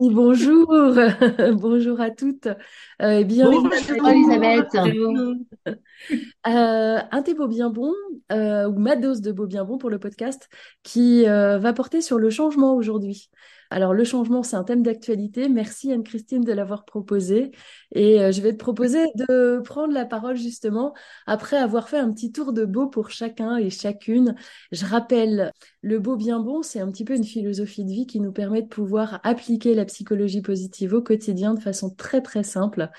Bonjour, bonjour à toutes. Euh, bonjour Elisabeth. Euh, un thé beau bien bon, euh, ou ma dose de beau bien bon pour le podcast, qui euh, va porter sur le changement aujourd'hui. Alors le changement, c'est un thème d'actualité. Merci Anne-Christine de l'avoir proposé. Et euh, je vais te proposer de prendre la parole justement après avoir fait un petit tour de beau pour chacun et chacune. Je rappelle, le beau bien bon, c'est un petit peu une philosophie de vie qui nous permet de pouvoir appliquer la psychologie positive au quotidien de façon très très simple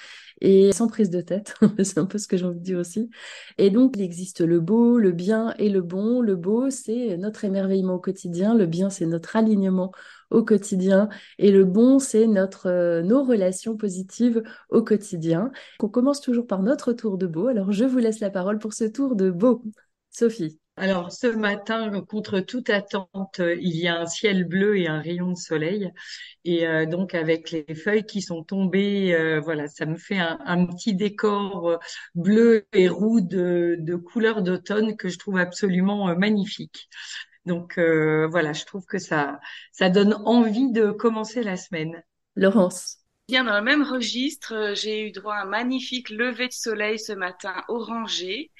et sans prise de tête. c'est un peu ce que j'ai envie de dire aussi. Et donc, il existe le beau, le bien et le bon. Le beau, c'est notre émerveillement au quotidien. Le bien, c'est notre alignement au quotidien. Et le bon, c'est notre, euh, nos relations positives au quotidien. On commence toujours par notre tour de beau. Alors, je vous laisse la parole pour ce tour de beau. Sophie. Alors ce matin, contre toute attente, il y a un ciel bleu et un rayon de soleil. Et euh, donc avec les feuilles qui sont tombées, euh, voilà, ça me fait un, petit décor bleu et roux de, de couleur d'automne que je trouve absolument magnifique. Donc voilà, je trouve que ça, ça donne envie de commencer la semaine. Laurence. Bien dans le même registre, j'ai eu droit à un magnifique lever de soleil ce matin orangé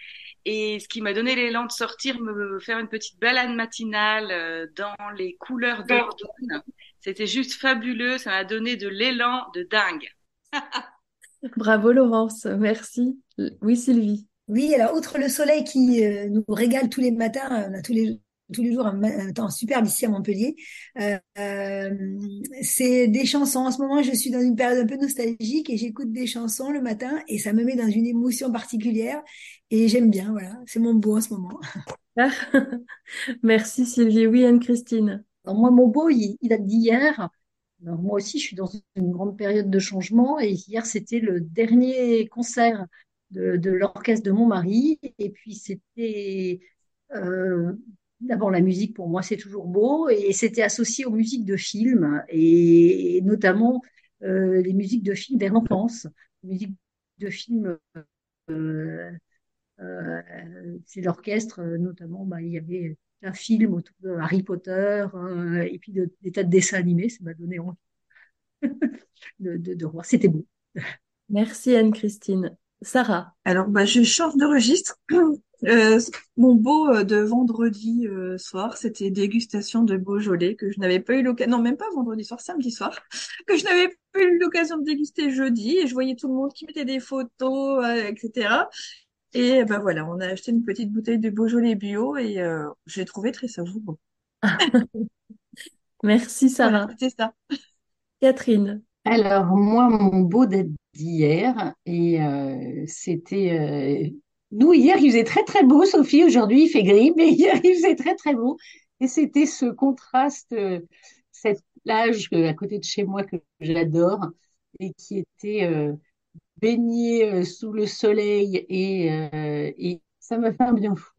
et ce qui m'a donné l'élan de sortir, me faire une petite balade matinale euh, dans les couleurs d'automne. C'était juste fabuleux. Ça m'a donné de l'élan de dingue. Bravo Laurence, merci. Oui Sylvie. Oui, alors outre le soleil qui euh, nous régale tous les matins, on a tous les tous les jours un, temps superbe ici à Montpellier. Euh, euh, c'est des chansons. En ce moment, je suis dans une période un peu nostalgique et j'écoute des chansons le matin et ça me met dans une émotion particulière et j'aime bien. Voilà, c'est mon beau en ce moment. Merci Sylvie. Oui, Anne-Christine. Moi, mon beau, il, date d'hier. moi aussi, je suis dans une grande période de changement et hier, c'était le dernier concert de, de l'orchestre de mon mari et puis c'était euh, D'abord, la musique, pour moi, c'est toujours beau, et c'était associé aux musiques de films, et, notamment euh, les musiques de films vers l'enfance, les musiques de films, euh, euh, c'est l'orchestre, notamment, bah, il y avait un film autour de Harry Potter, et puis des tas de dessins animés, ça m'a donné envie de, de, de voir. C'était beau. Merci Anne-Christine. Sarah. Alors, bah, je change de registre. Euh, mon beau euh, de vendredi euh, soir, c'était dégustation de Beaujolais que je n'avais pas eu l'occasion, non même pas vendredi soir, samedi soir, que je n'avais pas eu l'occasion de déguster jeudi et je voyais tout le monde qui mettait des photos, etc. Et ben voilà, on a acheté une petite bouteille de Beaujolais bio et j'ai trouvé très savoureux. Merci Sarah. C'est ça. Catherine. Alors moi, mon beau d'hier et c'était nous, hier, il faisait très, très beau, Sophie. Aujourd'hui, il fait gris, mais hier, il faisait très, très beau. Et c'était ce contraste, euh, cette plage euh, à côté de chez moi que j'adore et qui était euh, baignée sous le soleil et, et ça m'a fait un bien fou.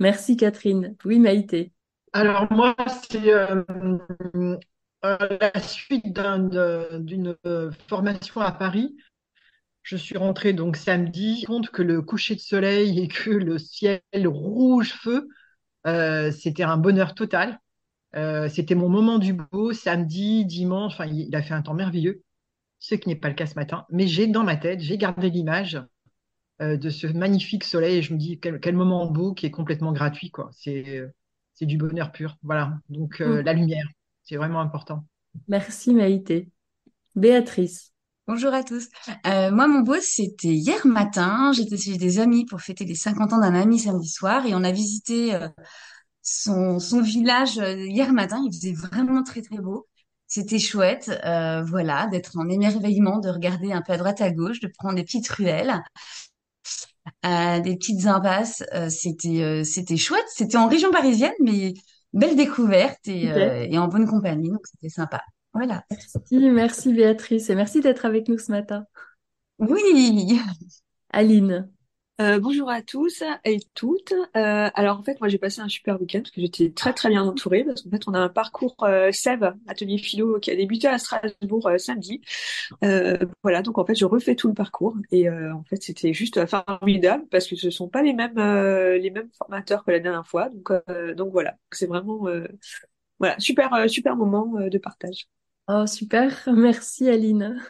Merci, Catherine. Oui, Maïté. Alors, moi, c'est la suite d'une formation à Paris je suis rentrée donc samedi, compte que le coucher de soleil et que le ciel rouge feu, euh, c'était un bonheur total. Euh, c'était mon moment du beau, samedi, dimanche, enfin, il a fait un temps merveilleux, ce qui n'est pas le cas ce matin. Mais j'ai dans ma tête, j'ai gardé l'image euh, de ce magnifique soleil et je me dis quel, quel moment beau qui est complètement gratuit, quoi. C'est, c'est du bonheur pur. Voilà. Donc, mm. la lumière, c'est vraiment important. Merci Maïté. Béatrice. Bonjour à tous. Euh, moi, mon beau, c'était hier matin. J'étais chez des amis pour fêter les 50 ans d'un ami samedi soir et on a visité euh, son, son village euh, hier matin. Il faisait vraiment très très beau. C'était chouette, voilà, d'être en émerveillement, de regarder un peu à droite à gauche, de prendre des petites ruelles, des petites impasses. c'était c'était chouette. C'était en région parisienne, mais belle découverte et, et en bonne compagnie, donc c'était sympa. Voilà. Merci, merci Béatrice et merci d'être avec nous ce matin. Oui. Aline. Euh, bonjour à tous et toutes. Euh, alors en fait, moi j'ai passé un super week-end parce que j'étais très très bien entourée parce qu'en fait on a un parcours euh, SEV, atelier philo, qui a débuté à Strasbourg euh, samedi. Euh, voilà, donc en fait je refais tout le parcours et euh, en fait c'était juste formidable parce que ce sont pas les mêmes les mêmes formateurs que la dernière fois. Donc donc voilà, c'est vraiment voilà super super moment de partage. Oh super, merci Aline.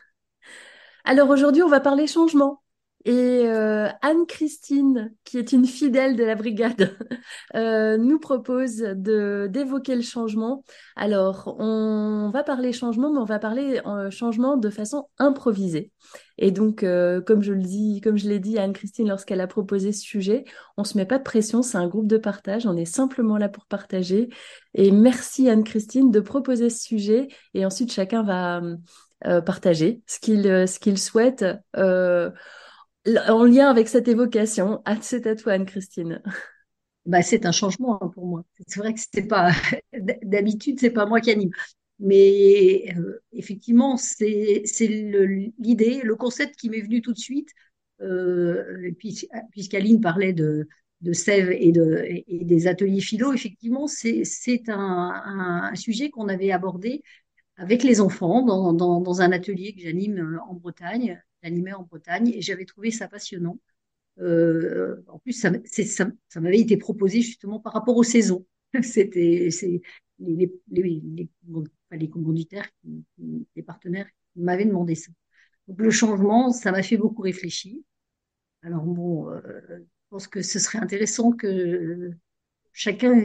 Alors aujourd'hui on va parler changement. Et euh, Anne-Christine, qui est une fidèle de la brigade, euh, nous propose de d'évoquer le changement. Alors, on va parler changement, mais on va parler euh, changement de façon improvisée. Et donc, euh, comme je le dis, comme je l'ai dit à Anne-Christine lorsqu'elle a proposé ce sujet, on se met pas de pression, c'est un groupe de partage, on est simplement là pour partager. Et merci Anne-Christine de proposer ce sujet. Et ensuite, chacun va euh, partager ce qu'il ce qu'il souhaite. Euh, en lien avec cette évocation. C'est à toi, Anne-Christine. Bah, c'est un changement hein, pour moi. C'est vrai que c'est pas d'habitude, c'est pas moi qui anime, mais euh, effectivement, c'est c'est l'idée, le, concept qui m'est venu tout de suite. Euh, Puisqu'Aline parlait de de Sèvres et, de, et des ateliers philo, effectivement, c'est un, un, sujet qu'on avait abordé avec les enfants dans, dans, dans un atelier que j'anime euh, en Bretagne animé en Bretagne et j'avais trouvé ça passionnant. Euh, en plus, ça, ça, ça m'avait été proposé justement par rapport aux saisons. C'était les, les, les, les, commanditaires, les partenaires m'avaient demandé ça. Donc le changement, ça m'a fait beaucoup réfléchir. Alors bon, euh, je pense que ce serait intéressant que chacun,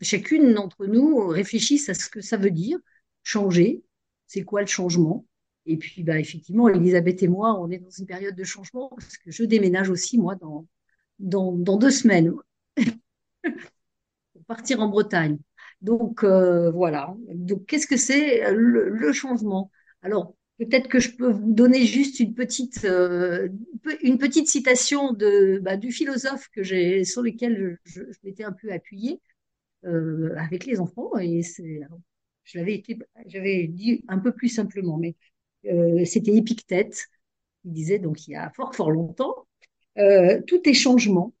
chacune d'entre nous réfléchisse à ce que ça veut dire changer. C'est quoi le changement? Et puis, bah, effectivement, Elisabeth et moi, on est dans une période de changement parce que je déménage aussi, moi, dans, dans, dans deux semaines, pour partir en Bretagne. Donc, euh, voilà. Donc, qu'est-ce que c'est le, le, changement? Alors, peut-être que je peux vous donner juste une petite, euh, une petite citation de, bah, du philosophe que j'ai, sur lequel je, je, m'étais un peu appuyée euh, avec les enfants. Et c'est, je l'avais été, j'avais dit un peu plus simplement, mais euh, c'était Épictète, qui disait donc il y a fort fort longtemps, euh, tout est changement,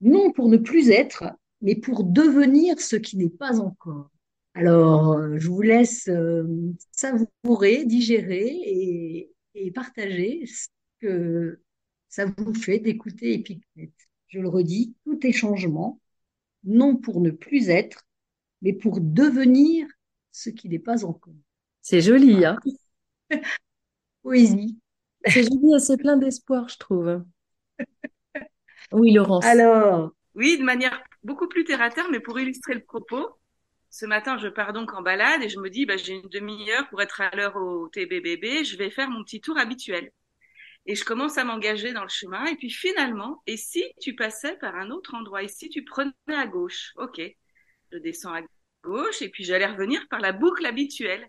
non pour ne plus être, mais pour devenir ce qui n'est pas encore. Alors, euh, je vous laisse savourer, digérer et, et, partager ce que ça vous fait d'écouter Épictète. Je le redis, tout est changement, non pour ne plus être, mais pour devenir ce qui n'est pas encore. C'est joli, hein Poésie. C'est joli et c'est plein d'espoir, je trouve. Oui, Laurence. Alors. Oui, de manière beaucoup plus terre à terre, mais pour illustrer le propos. Ce matin, je pars donc en balade et je me dis, bah, j'ai une demi-heure pour être à l'heure au TBBB. Je vais faire mon petit tour habituel. Et je commence à m'engager dans le chemin. Et puis finalement, et si tu passais par un autre endroit, et si tu prenais à gauche, ok, je descends à gauche et puis j'allais revenir par la boucle habituelle.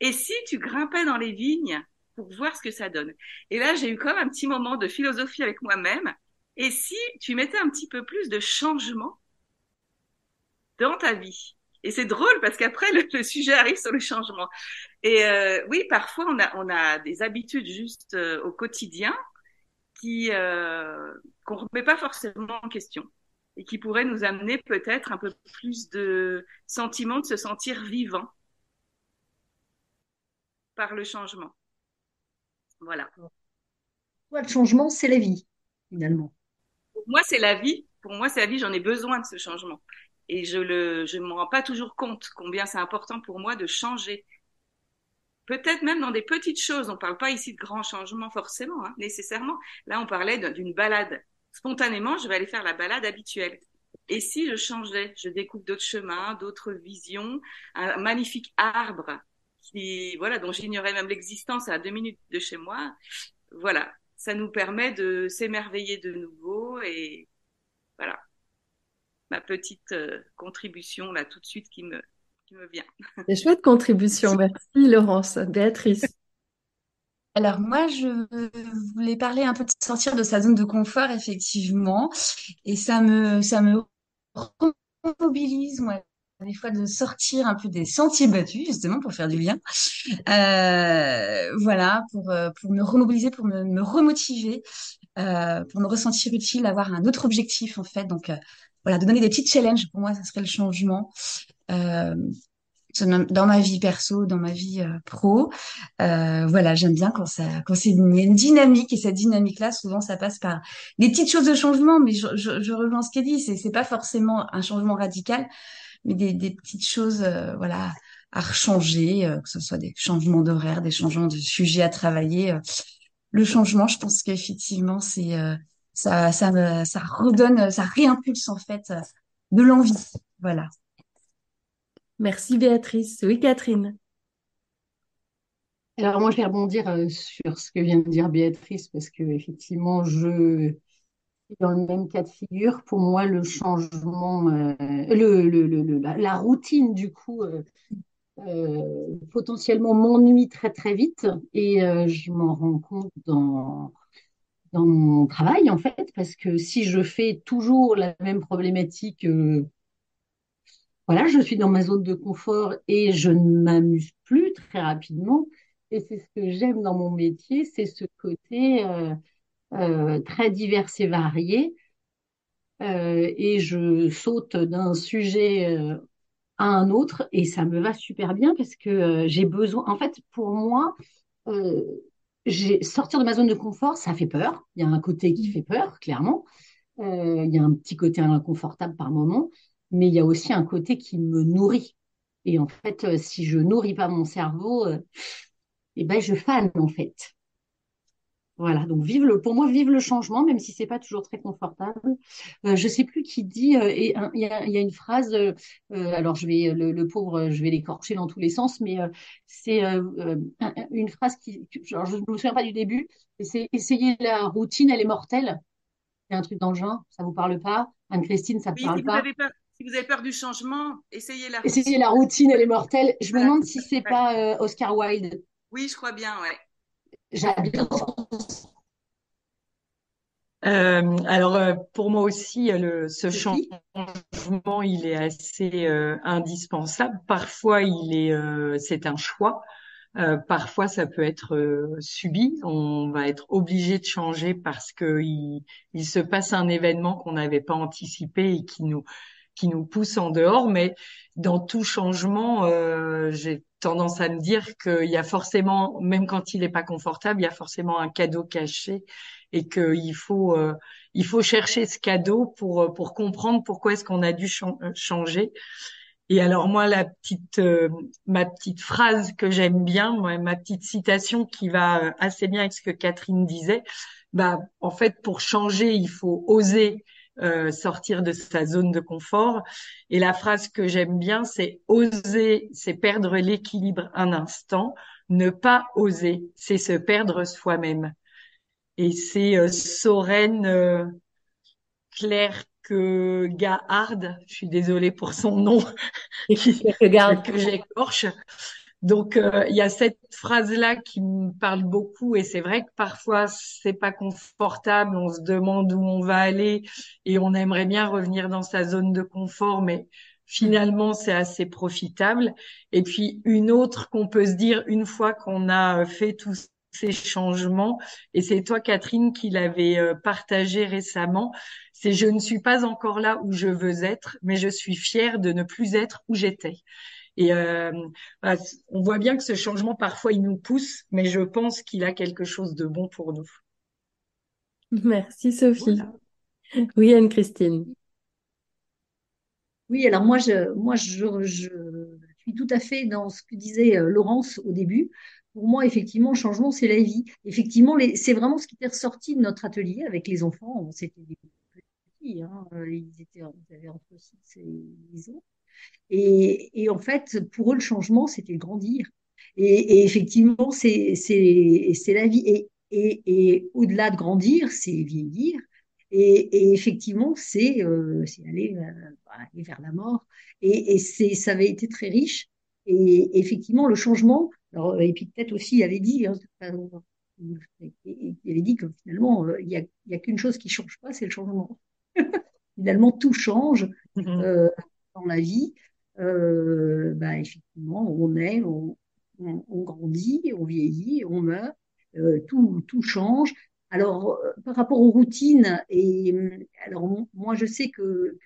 Et si tu grimpais dans les vignes pour voir ce que ça donne? Et là, j'ai eu comme un petit moment de philosophie avec moi-même. Et si tu mettais un petit peu plus de changement dans ta vie? Et c'est drôle parce qu'après, le, sujet arrive sur le changement. Et euh, oui, parfois, on a, des habitudes juste euh, au quotidien qui euh, qu'on remet pas forcément en question et qui pourraient nous amener peut-être un peu plus de sentiment de se sentir vivant par le changement. Voilà. Toi, le changement, c'est la vie, finalement? Pour moi, c'est la vie. Pour moi, c'est la vie. J'en ai besoin de ce changement. Et je le, je me rends pas toujours compte combien c'est important pour moi de changer. Peut-être même dans des petites choses. On parle pas ici de grands changements forcément, hein, nécessairement. Là, on parlait d'une balade. Spontanément, je vais aller faire la balade habituelle. Et si je changeais, je découvre d'autres chemins, d'autres visions, un magnifique arbre qui, voilà, dont j'ignorais même l'existence à deux minutes de chez moi. Voilà, ça nous permet de s'émerveiller de nouveau et voilà, ma petite euh, contribution là tout de suite qui me, qui me vient. C'est chouette contribution, merci Laurence. Béatrice. Alors moi, je voulais parler un peu de sortir de sa zone de confort, effectivement, et ça me ça me mobilise moi des fois de sortir un peu des sentiers battus justement pour faire du lien. Euh, voilà, pour euh, pour me remobiliser, pour me, me remotiver, euh, pour me ressentir utile, avoir un autre objectif en fait. Donc voilà, de donner des petits challenges pour moi, ça serait le changement. Dans ma vie perso, dans ma vie pro. Voilà, j'aime bien quand ça, quand c'est une, dynamique et cette dynamique-là, souvent ça passe par des petites choses de changement. Mais je rejoins ce qu'elle dit, c'est c'est pas forcément un changement radical, mais des, des petites choses, euh, voilà, à rechanger, euh, que ce soit des changements d'horaire, des changements de sujets à travailler. Euh. le changement, je pense qu'effectivement, c'est ça, ça, ça redonne, ça réimpulse en fait de l'envie. Voilà. Merci Béatrice. Oui, Catherine. Alors moi, je vais rebondir euh, sur ce que vient de dire Béatrice parce que effectivement, je dans le même cas de figure. Pour moi, le changement, euh, la, routine du coup, euh, euh, potentiellement m'ennuie très très vite et je m'en rends compte dans mon travail en fait parce que si je fais toujours la même problématique voilà, je suis dans ma zone de confort et je ne m'amuse plus très rapidement. Et c'est ce que j'aime dans mon métier, c'est ce côté euh, euh, très divers et varié. Euh, et je saute d'un sujet euh, à un autre et ça me va super bien parce que euh, j'ai besoin. En fait, pour moi, j'ai sortir de ma zone de confort, ça fait peur. Il y a un côté qui fait peur, clairement. il y a un petit côté inconfortable par moment mais il y a aussi un côté qui me nourrit. Et en fait, euh, si je nourris pas mon cerveau, euh, eh ben je fane en fait. Voilà, donc vive le, pour moi, vive le changement, même si c'est pas toujours très confortable. Euh, je sais plus qui dit, euh, et il y a, y a, une phrase, euh, alors je vais, le, le, pauvre, je vais l'écorcher dans tous les sens, mais c'est une phrase qui, genre, je ne me souviens pas du début, c'est essayer la routine, elle est mortelle. Il y a un truc dans le genre, ça vous parle pas? Anne-Christine, ça ne parle pas? si vous avez peur du changement, essayez la routine. Essayez la routine, elle est mortelle. Je me demande si c'est pas euh, Oscar Wilde. Oui, je crois bien, ouais. J'adore. Euh, alors euh, pour moi aussi, le, ce changement, il est assez euh, indispensable. Parfois, il est, euh, c'est un choix. parfois, ça peut être subi. On va être obligé de changer parce que il, il se passe un événement qu'on n'avait pas anticipé et qui nous qui nous pousse en dehors, mais dans tout changement, euh, j'ai tendance à me dire qu'il y a forcément, même quand il n'est pas confortable, il y a forcément un cadeau caché et qu'il faut euh, il faut chercher ce cadeau pour euh, pour comprendre pourquoi est-ce qu'on a dû euh, changer. Et alors moi la petite euh, ma petite phrase que j'aime bien, ma petite citation qui va assez bien avec ce que Catherine disait, bah en fait pour changer il faut oser euh, sortir de sa zone de confort. Et la phrase que j'aime bien, c'est oser, c'est perdre l'équilibre un instant. Ne pas oser, c'est se perdre soi-même. Et c'est euh, Soren euh, Claire que Gahard, je suis désolée pour son nom, que j'écorche, donc euh, il y a cette phrase là qui me parle beaucoup et c'est vrai que parfois c'est pas confortable, on se demande où on va aller et on aimerait bien revenir dans sa zone de confort mais finalement c'est assez profitable et puis une autre qu'on peut se dire une fois qu'on a fait tous ces changements et c'est toi Catherine qui l'avais euh, partagé récemment, c'est je ne suis pas encore là où je veux être mais je suis fière de ne plus être où j'étais. Et euh, on voit bien que ce changement, parfois, il nous pousse, mais je pense qu'il a quelque chose de bon pour nous. Merci Sophie. Oui, Anne-Christine. Oui, alors moi, je, moi je, je, suis tout à fait dans ce que disait euh, Laurence au début. Pour moi, effectivement, le changement, c'est la vie. Effectivement, c'est vraiment ce qui était ressorti de notre atelier avec les enfants. C'était des petits, hein, ils, étaient, ils avaient entre 6 et 10 ans. Et, et, en fait, pour eux, le changement, c'était grandir. Et, et effectivement, c'est la vie. Et, et au-delà de grandir, c'est vieillir. Et, effectivement, c'est euh, aller, euh, aller, vers la mort. Et, et ça avait été très riche. Et effectivement, le changement, alors, et puis peut-être aussi, il avait dit, hein, il avait dit que finalement, euh, il n'y a, qu'une chose qui change pas, c'est le changement. finalement, tout change. Mm-hmm. Euh, dans la vie. euh, bah, effectivement, on est, on, grandit, on vieillit, on meurt, euh, tout, tout change. Alors, euh, par rapport aux routines, et alors moi je sais que,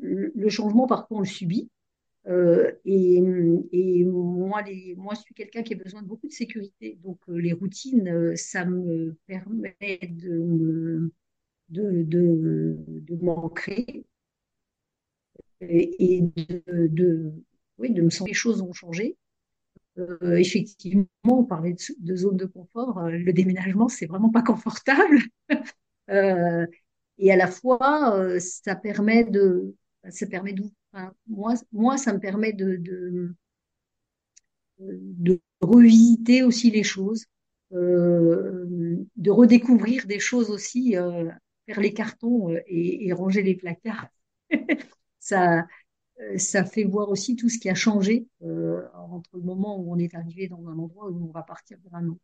le changement, par contre, on le subit. Et, moi, moi, je suis quelqu'un qui a besoin de beaucoup de sécurité. Donc, les routines, ça me permet de de, de, de m'ancrer et, de, de, oui, de me sentir que les choses ont changé. Euh, effectivement, on parlait de, zone de confort. Euh, le déménagement, c'est vraiment pas confortable. euh, et à la fois, euh, ça permet de, ça permet de, enfin, moi, moi, ça me permet de, de, de revisiter aussi les choses, euh, de redécouvrir des choses aussi, faire les cartons et ranger les placards. ça, ça fait voir aussi tout ce qui a changé euh, entre le moment où on est arrivé dans un endroit où on va partir autre.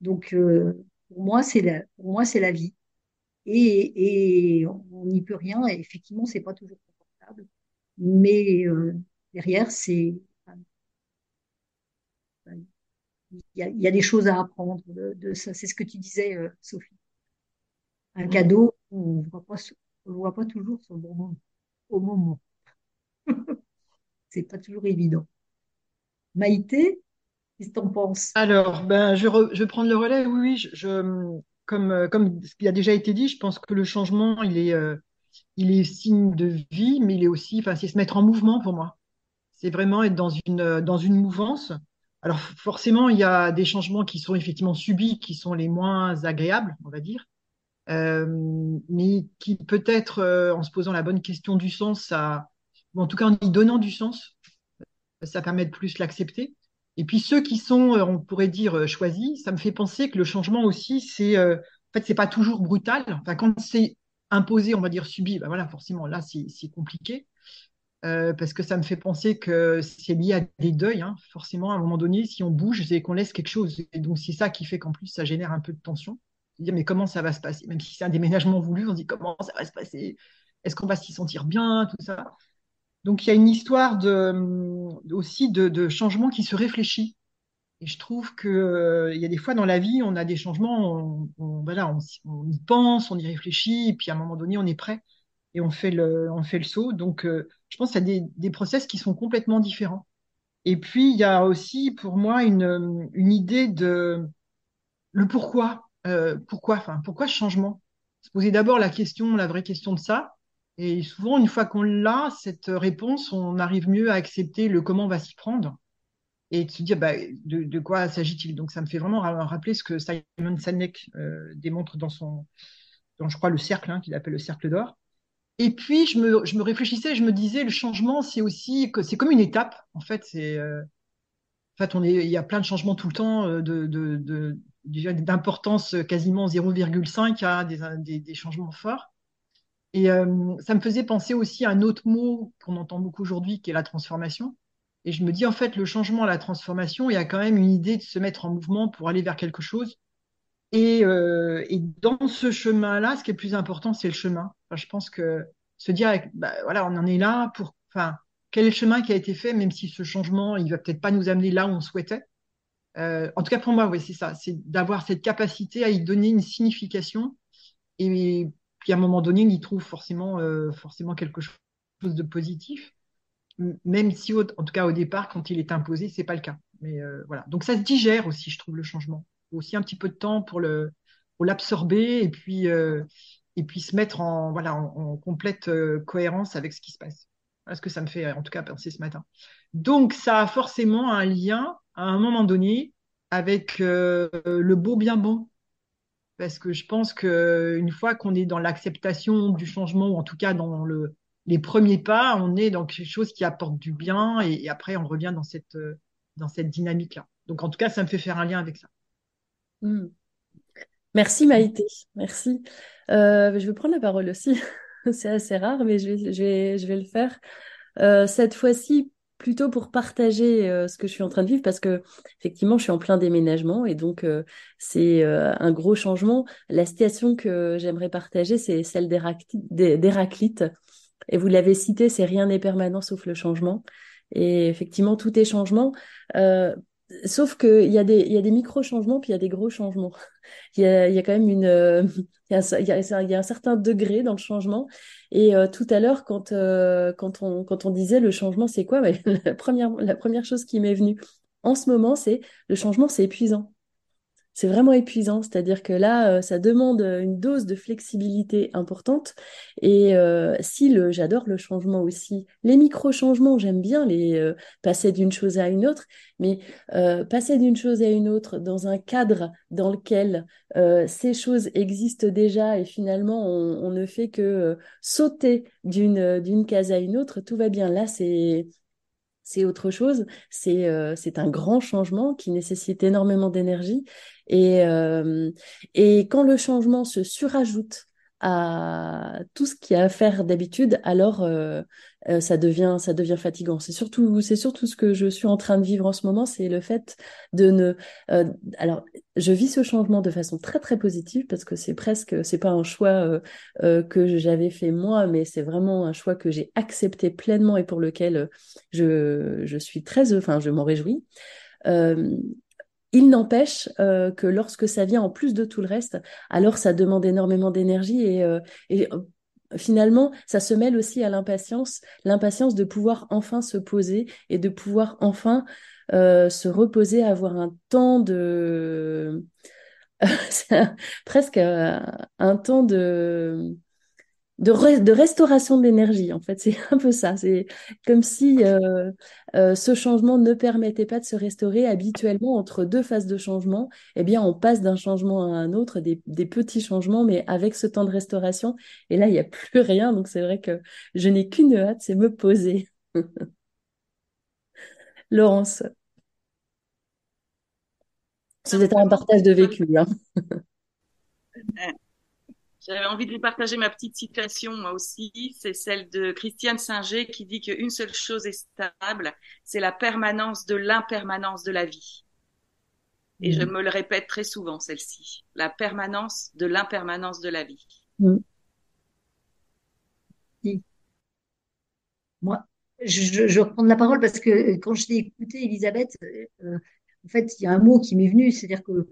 Donc euh, pour moi c'est la pour moi c'est la vie. Et, et on n'y peut rien et effectivement c'est pas toujours confortable. Mais euh, derrière c'est il y, a, il y a des choses à apprendre de, de ça. C'est ce que tu disais Sophie. Un cadeau on ne voit pas on voit pas toujours sur le bon moment, au moment c'est pas toujours évident. Maïté, qu'est-ce que t'en penses? Alors, ben, je, vais prendre le relais. Oui, je, comme, comme ce qui a déjà été dit, je pense que le changement, il est, euh, il est signe de vie, mais il est aussi, enfin, c'est se mettre en mouvement pour moi. C'est vraiment être dans une, dans une mouvance. Alors, forcément, il y a des changements qui sont effectivement subis, qui sont les moins agréables, on va dire, euh, mais qui peut-être, euh, en se posant la bonne question du sens, ça en tout cas en y donnant du sens, ça permet de plus l'accepter. Et puis ceux qui sont, on pourrait dire, choisis, ça me fait penser que le changement aussi, c'est, euh, en fait, c'est pas toujours brutal. Enfin, quand c'est imposé, on va dire subi, ben voilà, forcément, là, c'est compliqué. Euh, parce que ça me fait penser que c'est lié à des deuils. Hein. Forcément, à un moment donné, si on bouge, c'est qu'on laisse quelque chose. Et donc, c'est ça qui fait qu'en plus, ça génère un peu de tension. Dire, mais comment ça va se passer? Même si c'est un déménagement voulu, on se dit comment ça va se passer? Est-ce qu'on va s'y sentir bien Tout ça? Donc il y a une histoire de, aussi de, changement qui se réfléchit. Et je trouve que euh, il y a des fois dans la vie, on a des changements, on, voilà, on, y pense, on y réfléchit, et puis à un moment donné, on est prêt et on fait le, on fait le saut. Donc euh, je pense a des, des process qui sont complètement différents. Et puis il y a aussi pour moi une, une idée de le pourquoi, euh, pourquoi, enfin pourquoi changement? Se poser d'abord la question, la vraie question de ça, et souvent, une fois qu'on l'a, cette réponse, on arrive mieux à accepter le comment on va s'y prendre et de se dire bah, de, quoi s'agit-il? Donc, ça me fait vraiment rappeler ce que Simon Sinek euh, démontre dans son, dans, je crois, le cercle, hein, qu'il appelle le cercle d'or. Et puis, je me, je me réfléchissais, je me disais, le changement, c'est aussi c'est comme une étape. En fait, c'est, euh, en fait, on est, il y a plein de changements tout le temps, de, d'importance quasiment 0,5 à des, des, des changements forts. Et euh, ça me faisait penser aussi à un autre mot qu'on entend beaucoup aujourd'hui, qui est la transformation. Et je me dis, en fait, le changement, la transformation, il y a quand même une idée de se mettre en mouvement pour aller vers quelque chose. Et, euh, et dans ce chemin-là, ce qui est le plus important, c'est le chemin. Je pense que se dire, bah, voilà, on en est là pour, enfin, quel est le chemin qui a été fait, même si ce changement, il va peut-être pas nous amener là où on souhaitait. Euh, en tout cas, pour moi, oui, c'est ça, c'est d'avoir cette capacité à y donner une signification et puis à un moment donné, il y trouve forcément, euh, forcément quelque chose de positif, même si, en tout cas au départ, quand il est imposé, c'est pas le cas. Mais euh, voilà. Donc ça se digère aussi, je trouve, le changement. Il faut aussi un petit peu de temps pour le pour l'absorber et puis et puis se mettre en voilà en, complète cohérence avec ce qui se passe. Ce que ça me fait en tout cas penser ce matin. Donc ça a forcément un lien à un moment donné avec euh, le beau bien bon parce que je pense qu'une fois qu'on est dans l'acceptation du changement, ou en tout cas dans le, les premiers pas, on est dans quelque chose qui apporte du bien, et, et après on revient dans cette, dans cette dynamique-là. Donc en tout cas, ça me fait faire un lien avec ça. Mmh. Merci Maïté, merci. Euh, je vais prendre la parole aussi. C'est assez rare, mais je vais, le faire. Euh, cette fois-ci, plutôt pour partager euh, ce que je suis en train de vivre parce que effectivement je suis en plein déménagement et donc euh, c'est un gros changement. La situation que j'aimerais partager c'est celle d'Héraclite et vous l'avez cité, c'est rien n'est permanent sauf le changement. Et effectivement, tout est changement. Sauf qu'il y a des, y a des micro-changements, puis il y a des gros changements. Il y a, y a quand même une, euh, il, y a, y a, y a un certain degré dans le changement. Et euh, tout à l'heure, quand, euh, quand, on, quand on disait le changement, c'est quoi? Bah, la, première, la première chose qui m'est venue en ce moment, c'est le changement, c'est épuisant c'est vraiment épuisant. C'est-à-dire que là, euh, ça demande une dose de flexibilité importante. Et euh, si le, j'adore le changement aussi, les micro-changements, j'aime bien les euh, passer d'une chose à une autre, mais passer d'une chose à une autre dans un cadre dans lequel ces choses existent déjà et finalement on, on ne fait que sauter d'une d'une case à une autre, tout va bien. Là, c'est c'est autre chose. C'est euh, c'est un grand changement qui nécessite énormément d'énergie. Et, euh, et quand le changement se surajoute à tout ce qu'il y a à faire d'habitude, alors euh, euh, ça devient ça devient fatigant. C'est surtout c'est surtout ce que je suis en train de vivre en ce moment, c'est le fait de ne euh, alors je vis ce changement de façon très très positive parce que c'est presque c'est pas un choix que j'avais fait moi, mais c'est vraiment un choix que j'ai accepté pleinement et pour lequel je je suis très enfin je m'en réjouis. Il n'empêche euh, que lorsque ça vient en plus de tout le reste, alors ça demande énormément d'énergie et, euh, euh, finalement, ça se mêle aussi à l'impatience, l'impatience de pouvoir enfin se poser et de pouvoir enfin se reposer, avoir un temps de... presque un temps de de, restauration d'énergie, en fait. C'est un peu ça. C'est comme si euh, euh, ce changement ne permettait pas de se restaurer habituellement entre deux phases de changement. Eh bien, on passe d'un changement à un autre, des, petits changements, mais avec ce temps de restauration. Et là, il n'y a plus rien. Donc, c'est vrai que je n'ai qu'une hâte, c'est me poser. Laurence. C'était un partage de vécu. Hein. J'avais envie de vous partager ma petite citation, moi aussi. C'est celle de Christiane Singer qui dit qu'une seule chose est stable, c'est la permanence de l'impermanence de la vie. Et je mm. me le répète très souvent, celle-ci. La permanence de l'impermanence de la vie. Mm. Moi, je, je, reprends la parole parce que quand je l'ai écouté, Elisabeth, euh, en fait, il y a un mot qui m'est venu, c'est-à-dire que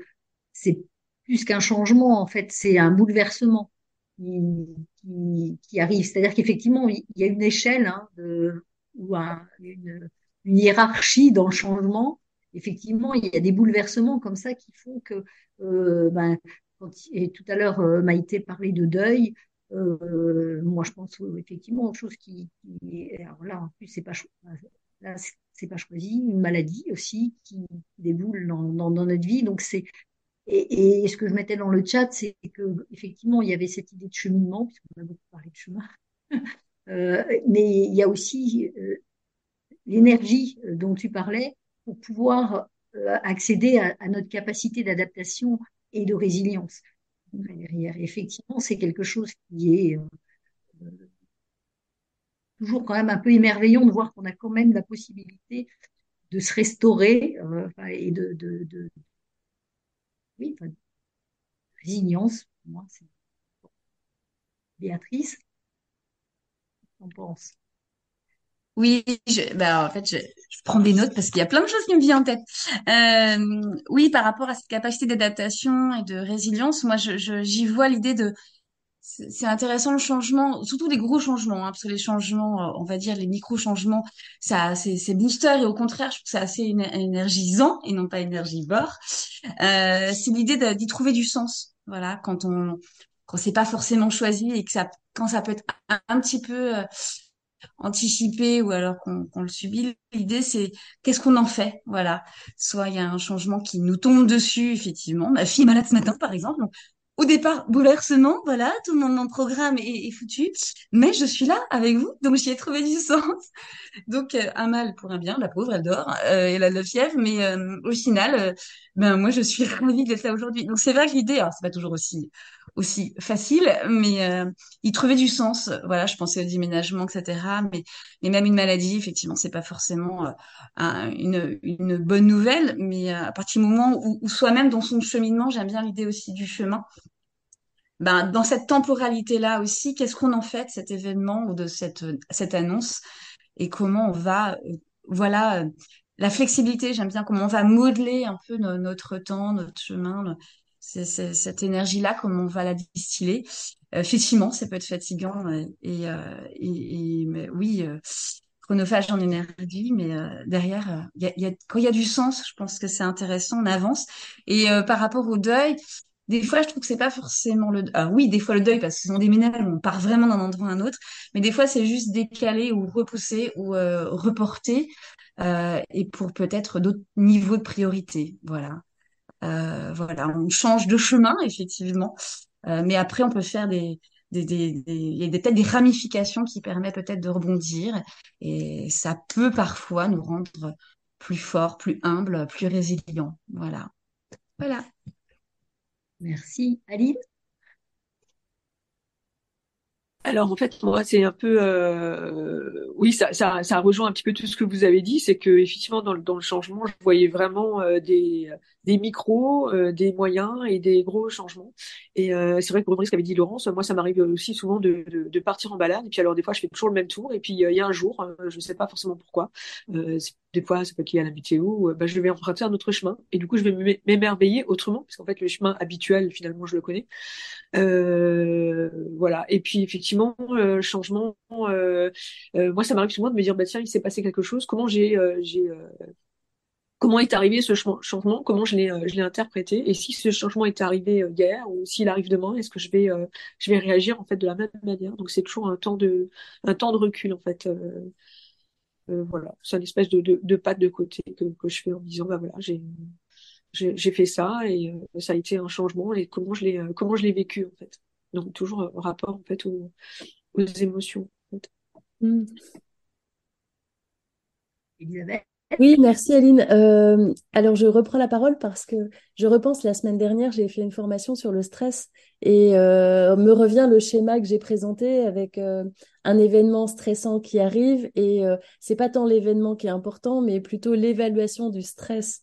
c'est plus qu'un changement, en fait, c'est un bouleversement qui, qui, arrive. C'est-à-dire qu'effectivement, il y a une échelle hein, ou une, une, hiérarchie dans le changement. Effectivement, il y a des bouleversements comme ça qui font que, euh, ben, quand, et tout à l'heure, euh, Maïté parlait de deuil. Euh, moi, je pense effectivement aux choses qui, qui alors là, en plus, c'est pas c'est pas choisi, une maladie aussi qui déboule dans, dans, dans notre vie. Donc, c'est et, et, ce que je mettais dans le chat, c'est que effectivement, il y avait cette idée de cheminement, puisqu'on a beaucoup parlé de chemin. euh, mais il y a aussi euh, l'énergie euh, dont tu parlais pour pouvoir euh, accéder à, notre capacité d'adaptation et de résilience. Derrière. Effectivement, c'est quelque chose qui est toujours quand même un peu émerveillant de voir qu'on a quand même la possibilité de se restaurer et de, de, de, oui, résilience, pour moi, c'est Béatrice, on pense. Oui, je, bah, en fait, je, je, prends des notes parce qu'il y a plein de choses qui me viennent en tête. Euh, oui, par rapport à cette capacité d'adaptation et de résilience, moi, je, j'y vois l'idée de c'est intéressant le changement, surtout les gros changements, hein, parce que les changements, euh, on va dire les micro-changements, ça c'est booster et au contraire, je trouve que c'est assez énergisant et non pas énergivore. Euh, c'est l'idée d'y trouver du sens, voilà, quand on quand c'est pas forcément choisi et que ça quand ça peut être un, petit peu euh, anticipé ou alors qu'on le subit, l'idée c'est qu'est-ce qu'on en fait, voilà. Soit il y a un changement qui nous tombe dessus, effectivement. Ma fille est malade ce matin, par exemple, au départ, bouleversement, voilà, tout mon, mon programme est, est, foutu, mais je suis là avec vous, donc j'y ai trouvé du sens. Donc euh, un mal pour un bien, la pauvre, elle dort, euh, elle a de la fièvre, mais euh, au final, euh, ben moi je suis ravie d'être là aujourd'hui. Donc c'est vrai que l'idée, alors c'est pas toujours aussi aussi facile, mais euh, y trouver du sens. Voilà, je pensais au déménagement, etc. Mais, mais même une maladie, effectivement, c'est pas forcément une, une bonne nouvelle. Mais à partir du moment où, où soi-même, dans son cheminement, j'aime bien l'idée aussi du chemin ben, dans cette temporalité-là aussi, qu'est-ce qu'on en fait de cet événement ou de cette, cette annonce et comment on va, euh, voilà, euh, la flexibilité, j'aime bien comment on va modeler un peu notre temps, notre chemin, c'est, cette énergie-là, comment on va la distiller. Euh, effectivement, ça peut être fatigant et, et, mais oui, chronophage en énergie, mais derrière, y a, y a, quand il y a du sens, je pense que c'est intéressant, on avance. Et par rapport au deuil, des fois, je trouve que c'est pas forcément le. Ah oui, des fois le deuil parce qu'ils ont déménagé, on part vraiment d'un endroit à un autre. Mais des fois, c'est juste décaler ou repousser ou euh, reporter euh, et pour peut-être d'autres niveaux de priorité. Voilà. Euh, voilà, on change de chemin effectivement, euh, mais après on peut faire des des, des, ramifications qui permettent peut-être de rebondir et ça peut parfois nous rendre plus forts, plus humbles, plus résilients. Voilà. Voilà. Merci. Aline? Alors en fait, moi, c'est un peu, euh, oui, ça, ça, rejoint un petit peu tout ce que vous avez dit, c'est que effectivement dans le, dans le changement, je voyais vraiment euh, des, des micros, euh, des moyens et des gros changements. Et c'est vrai que pour ce qu'avait dit Laurence, moi, ça m'arrive aussi souvent de, de, partir en balade. Et puis alors des fois, je fais toujours le même tour. Et puis il y a un jour, je ne sais pas forcément pourquoi, des fois, ça peut être lié à la météo, bah, je vais emprunter un autre chemin. Et du coup, je vais m'émerveiller autrement, parce qu'en fait, le chemin habituel, finalement, je le connais. Voilà. Et puis effectivement, euh, changement. Euh, euh, moi, ça m'arrive souvent de me dire, bah tiens, il s'est passé quelque chose. Comment j'ai, j'ai, comment est arrivé ce changement Comment je l'ai, je l'ai interprété Et si ce changement est arrivé hier ou s'il arrive demain, est-ce que je vais, je vais réagir en fait de la même manière? Donc c'est toujours un temps de, un temps de recul en fait. voilà, c'est une espèce de, de, de côté que, je fais en disant, bah voilà, j'ai j'ai fait ça et ça a été un changement et comment je l'ai comment je l'ai vécu en fait. Donc toujours euh, rapport en fait aux, aux émotions. En fait. Mm. Oui, merci Aline. Euh, alors je reprends la parole parce que je repense la semaine dernière, j'ai fait une formation sur le stress et euh, me revient le schéma que j'ai présenté avec euh, un événement stressant qui arrive et c'est pas tant l'événement qui est important, mais plutôt l'évaluation du stress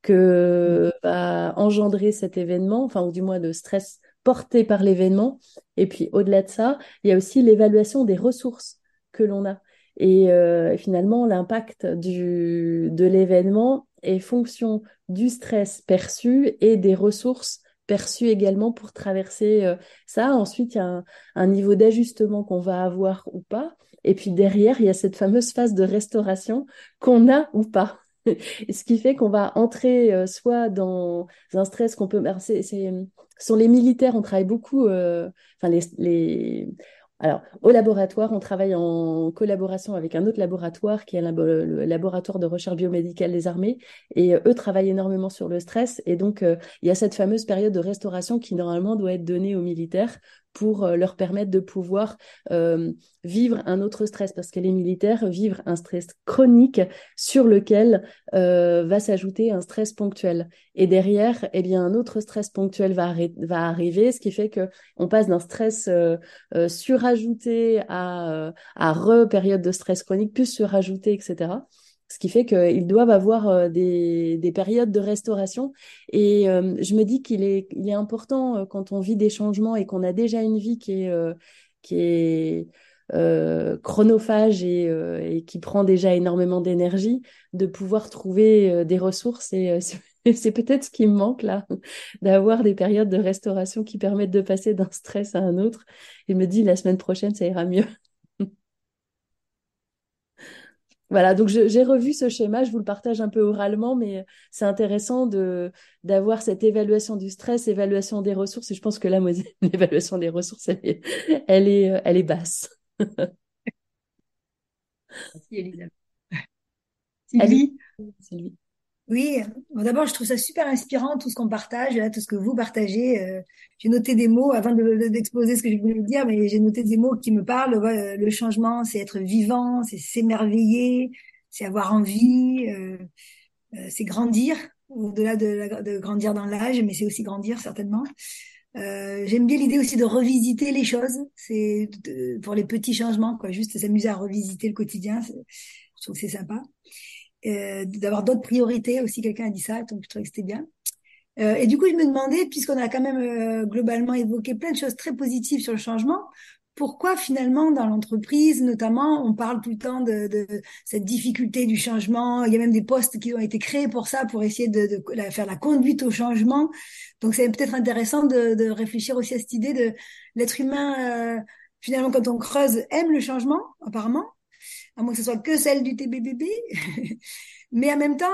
que va engendrer cet événement, enfin, ou du moins le stress porté par l'événement. Et puis, au-delà de ça, il y a aussi l'évaluation des ressources que l'on a. Et euh, finalement, l'impact de l'événement est fonction du stress perçu et des ressources perçues également pour traverser euh, ça. Ensuite, il y a un niveau d'ajustement qu'on va avoir ou pas. Et puis derrière, il y a cette fameuse phase de restauration qu'on a ou pas. ce qui fait qu'on va entrer euh, soit dans un stress qu'on peut. C'est, c'est, sont les militaires, on travaille beaucoup. Euh, enfin, les, les, alors, au laboratoire, on travaille en collaboration avec un autre laboratoire qui est le laboratoire de recherche biomédicale des armées. Et euh, eux travaillent énormément sur le stress. Et donc, il y a cette fameuse période de restauration qui, normalement, doit être donnée aux militaires pour euh, leur permettre de pouvoir euh, vivre un autre stress, parce que les militaires vivent un stress chronique sur lequel euh, va s'ajouter un stress ponctuel. Et derrière, eh bien, un autre stress ponctuel va, va arriver, ce qui fait que on passe d'un stress surajouté à, à re-période de stress chronique, plus surajouté, etc ce qui fait qu'ils doivent avoir euh, des, des, périodes de restauration. Et euh, je me dis qu'il est, il important euh, quand on vit des changements et qu'on a déjà une vie qui est, chronophage et, qui prend déjà énormément d'énergie, de pouvoir trouver des ressources. Et c'est peut-être ce qui me manque là, d'avoir des périodes de restauration qui permettent de passer d'un stress à un autre. Et me dit la semaine prochaine, ça ira mieux. Voilà, donc j'ai revu ce schéma, je vous le partage un peu oralement, mais c'est intéressant de d'avoir cette évaluation du stress, évaluation des ressources, et je pense que là, l'évaluation des ressources, elle est, elle est, elle est basse. Merci, Elisabeth. Sylvie? Sylvie. Oui, d'abord, je trouve ça super inspirant, tout ce qu'on partage, tout ce que vous partagez. Euh, j'ai noté des mots avant d'exposer ce que je voulais dire, mais j'ai noté des mots qui me parlent. le changement, c'est être vivant, c'est s'émerveiller, c'est avoir envie, euh, euh, c'est grandir, au-delà de, de, grandir dans l'âge, mais c'est aussi grandir certainement. J'aime bien l'idée aussi de revisiter les choses, c'est pour les petits changements, quoi, juste s'amuser à revisiter le quotidien. Je trouve que c'est sympa. Euh, d'avoir d'autres priorités aussi. Quelqu'un a dit ça, donc je trouvais que c'était bien. Euh, et du coup, je me demandais, puisqu'on a quand même euh, globalement évoqué plein de choses très positives sur le changement, pourquoi finalement dans l'entreprise, notamment, on parle tout le temps de, de, cette difficulté du changement. Il y a même des postes qui ont été créés pour ça, pour essayer de, de faire la conduite au changement. Donc c'est peut-être intéressant de, de, réfléchir aussi à cette idée de l'être humain. Euh, finalement, quand on creuse, aime le changement, apparemment, à moins que ce soit que celle du TBBB. Mais en même temps,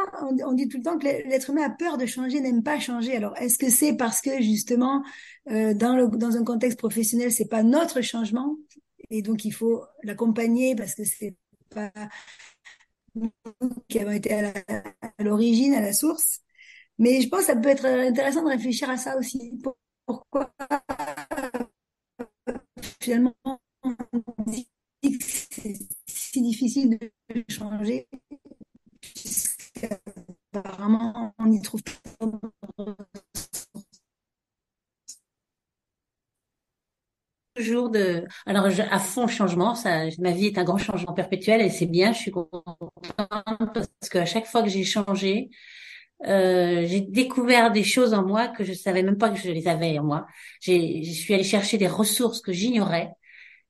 on, dit tout le temps que l'être humain a peur de changer, n'aime pas changer. Alors, est-ce que c'est parce que justement, euh, dans, dans un contexte professionnel, c'est pas notre changement et donc il faut l'accompagner parce que c'est pas nous qui avons été à l'origine, à, la source. Mais je pense que ça peut être intéressant de réfléchir à ça aussi. Pourquoi finalement on dit que c'est si difficile de changer apparemment on y trouve toujours de alors à fond changement ça ma vie est un grand changement perpétuel et c'est bien je suis contente parce qu'à chaque fois que j'ai changé euh, j'ai découvert des choses en moi que je savais même pas que je les avais en moi. Je suis allée chercher des ressources que j'ignorais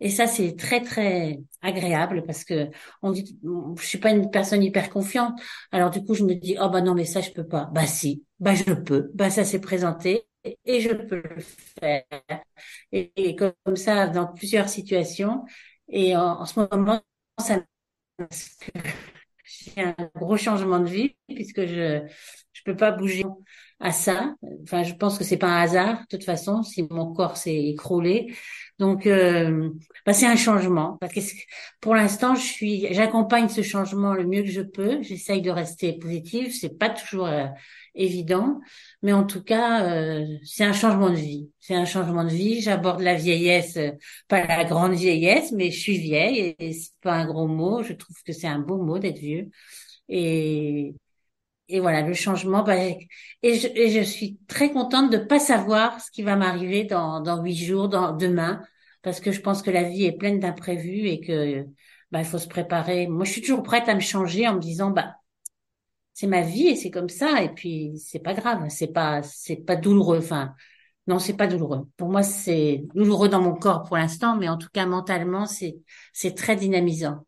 et ça, c'est très, très agréable parce que on dit, je suis pas une personne hyper confiante. Alors, du coup, je me dis, oh, bah non, mais ça, je peux pas. Bah si, bah je peux. Bah ça s'est présenté et je peux le faire. Et, comme ça, dans plusieurs situations. Et en, ce moment, ça, j'ai un gros changement de vie puisque je, je peux pas bouger à ça. Enfin, je pense que c'est pas un hasard, de toute façon, si mon corps s'est écroulé. Donc, euh, bah, c'est un changement. Pour l'instant, je suis, j'accompagne ce changement le mieux que je peux. J'essaye de rester positive. C'est pas toujours euh, évident, mais en tout cas, euh, c'est un changement de vie. C'est un changement de vie. J'aborde la vieillesse, euh, pas la grande vieillesse, mais je suis vieille et, c'est pas un gros mot. Je trouve que c'est un beau mot d'être vieux. Et et voilà le changement. Bah, et, je, et je suis très contente de pas savoir ce qui va m'arriver dans dans huit jours, dans demain, parce que je pense que la vie est pleine d'imprévus et que bah il faut se préparer. Moi, je suis toujours prête à me changer en me disant bah c'est ma vie et c'est comme ça et puis c'est pas grave, c'est pas c'est pas douloureux. Enfin non, c'est pas douloureux. Pour moi, c'est douloureux dans mon corps pour l'instant, mais en tout cas mentalement, c'est c'est très dynamisant.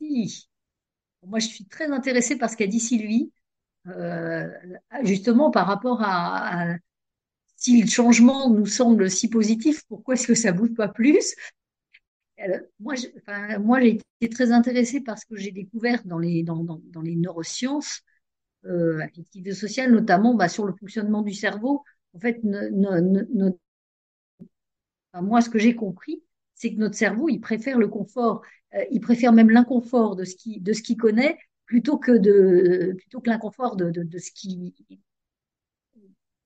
Merci. Moi, je suis très intéressée par ce qu'a dit Sylvie, euh, justement par rapport à, si le changement nous semble si positif, pourquoi est-ce que ça bouge pas plus? Moi, moi, j'ai été très intéressée par ce que j'ai découvert dans les dans, les neurosciences euh, affectives sociales, notamment bah, sur le fonctionnement du cerveau. En fait, moi, ce que j'ai compris, c'est que notre cerveau, il préfère le confort. Euh, il préfère même l'inconfort de ce qui de ce qu'il connaît plutôt que de plutôt que l'inconfort de, de, ce qui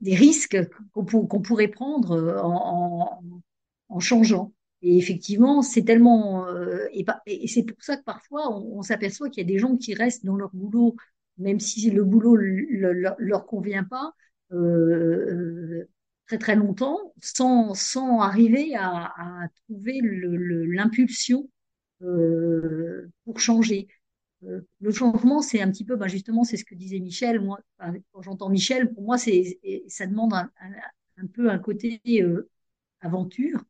des risques qu'on pourrait prendre euh, en, en, changeant. Et effectivement, c'est tellement euh, et, c'est pour ça que parfois on, s'aperçoit qu'il y a des gens qui restent dans leur boulot même si le boulot le, leur convient pas très très longtemps sans sans arriver à, trouver l'impulsion euh, pour changer. Euh, le changement, c'est un petit peu, ben justement, c'est ce que disait Michel. Moi, quand j'entends Michel, pour moi, c'est ça demande un, peu un côté euh, aventure,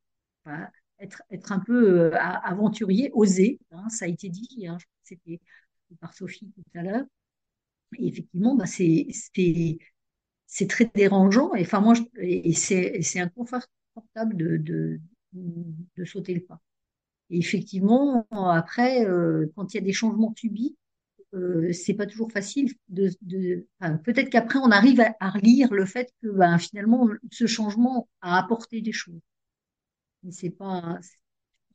être, être un peu aventurier, oser. Hein, ça a été dit, hein, c'était par Sophie tout à l'heure. Effectivement, ben c'est c'est très dérangeant. Et moi, et c'est inconfortable de, de, de sauter le pas. Et effectivement, après, euh, quand il y a des changements subis, euh, c'est pas toujours facile de, peut-être qu'après on arrive à, à, relire le fait que ben, finalement ce changement a apporté des choses. Mais c'est pas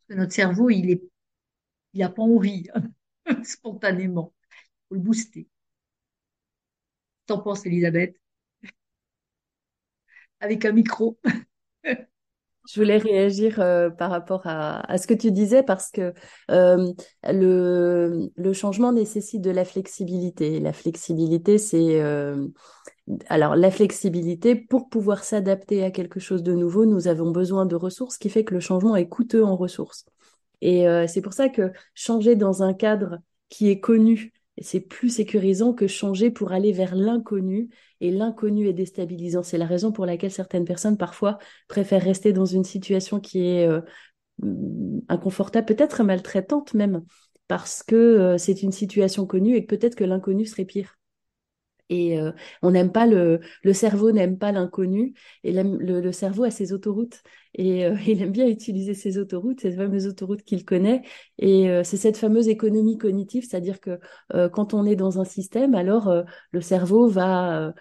que notre cerveau il est il a pas envie spontanément. Faut le booster. T'en penses Elisabeth? Avec un micro. Je voulais réagir euh, par rapport à, ce que tu disais parce que euh, le, changement nécessite de la flexibilité. La flexibilité, c'est euh, alors la flexibilité pour pouvoir s'adapter à quelque chose de nouveau, nous avons besoin de ressources, ce qui fait que le changement est coûteux en ressources. Et c'est pour ça que changer dans un cadre qui est connu c'est plus sécurisant que changer pour aller vers l'inconnu. Et l'inconnu est déstabilisant. C'est la raison pour laquelle certaines personnes parfois préfèrent rester dans une situation qui est euh, inconfortable, peut-être maltraitante même, parce que euh, c'est une situation connue et peut-être que l'inconnu serait pire. Et euh, on n'aime pas le, le cerveau n'aime pas l'inconnu et le, le, cerveau a ses autoroutes et euh, il aime bien utiliser ses autoroutes, ces fameuses autoroutes qu'il connaît. Et euh, c'est cette fameuse économie cognitive, c'est-à-dire que quand on est dans un système, alors le cerveau va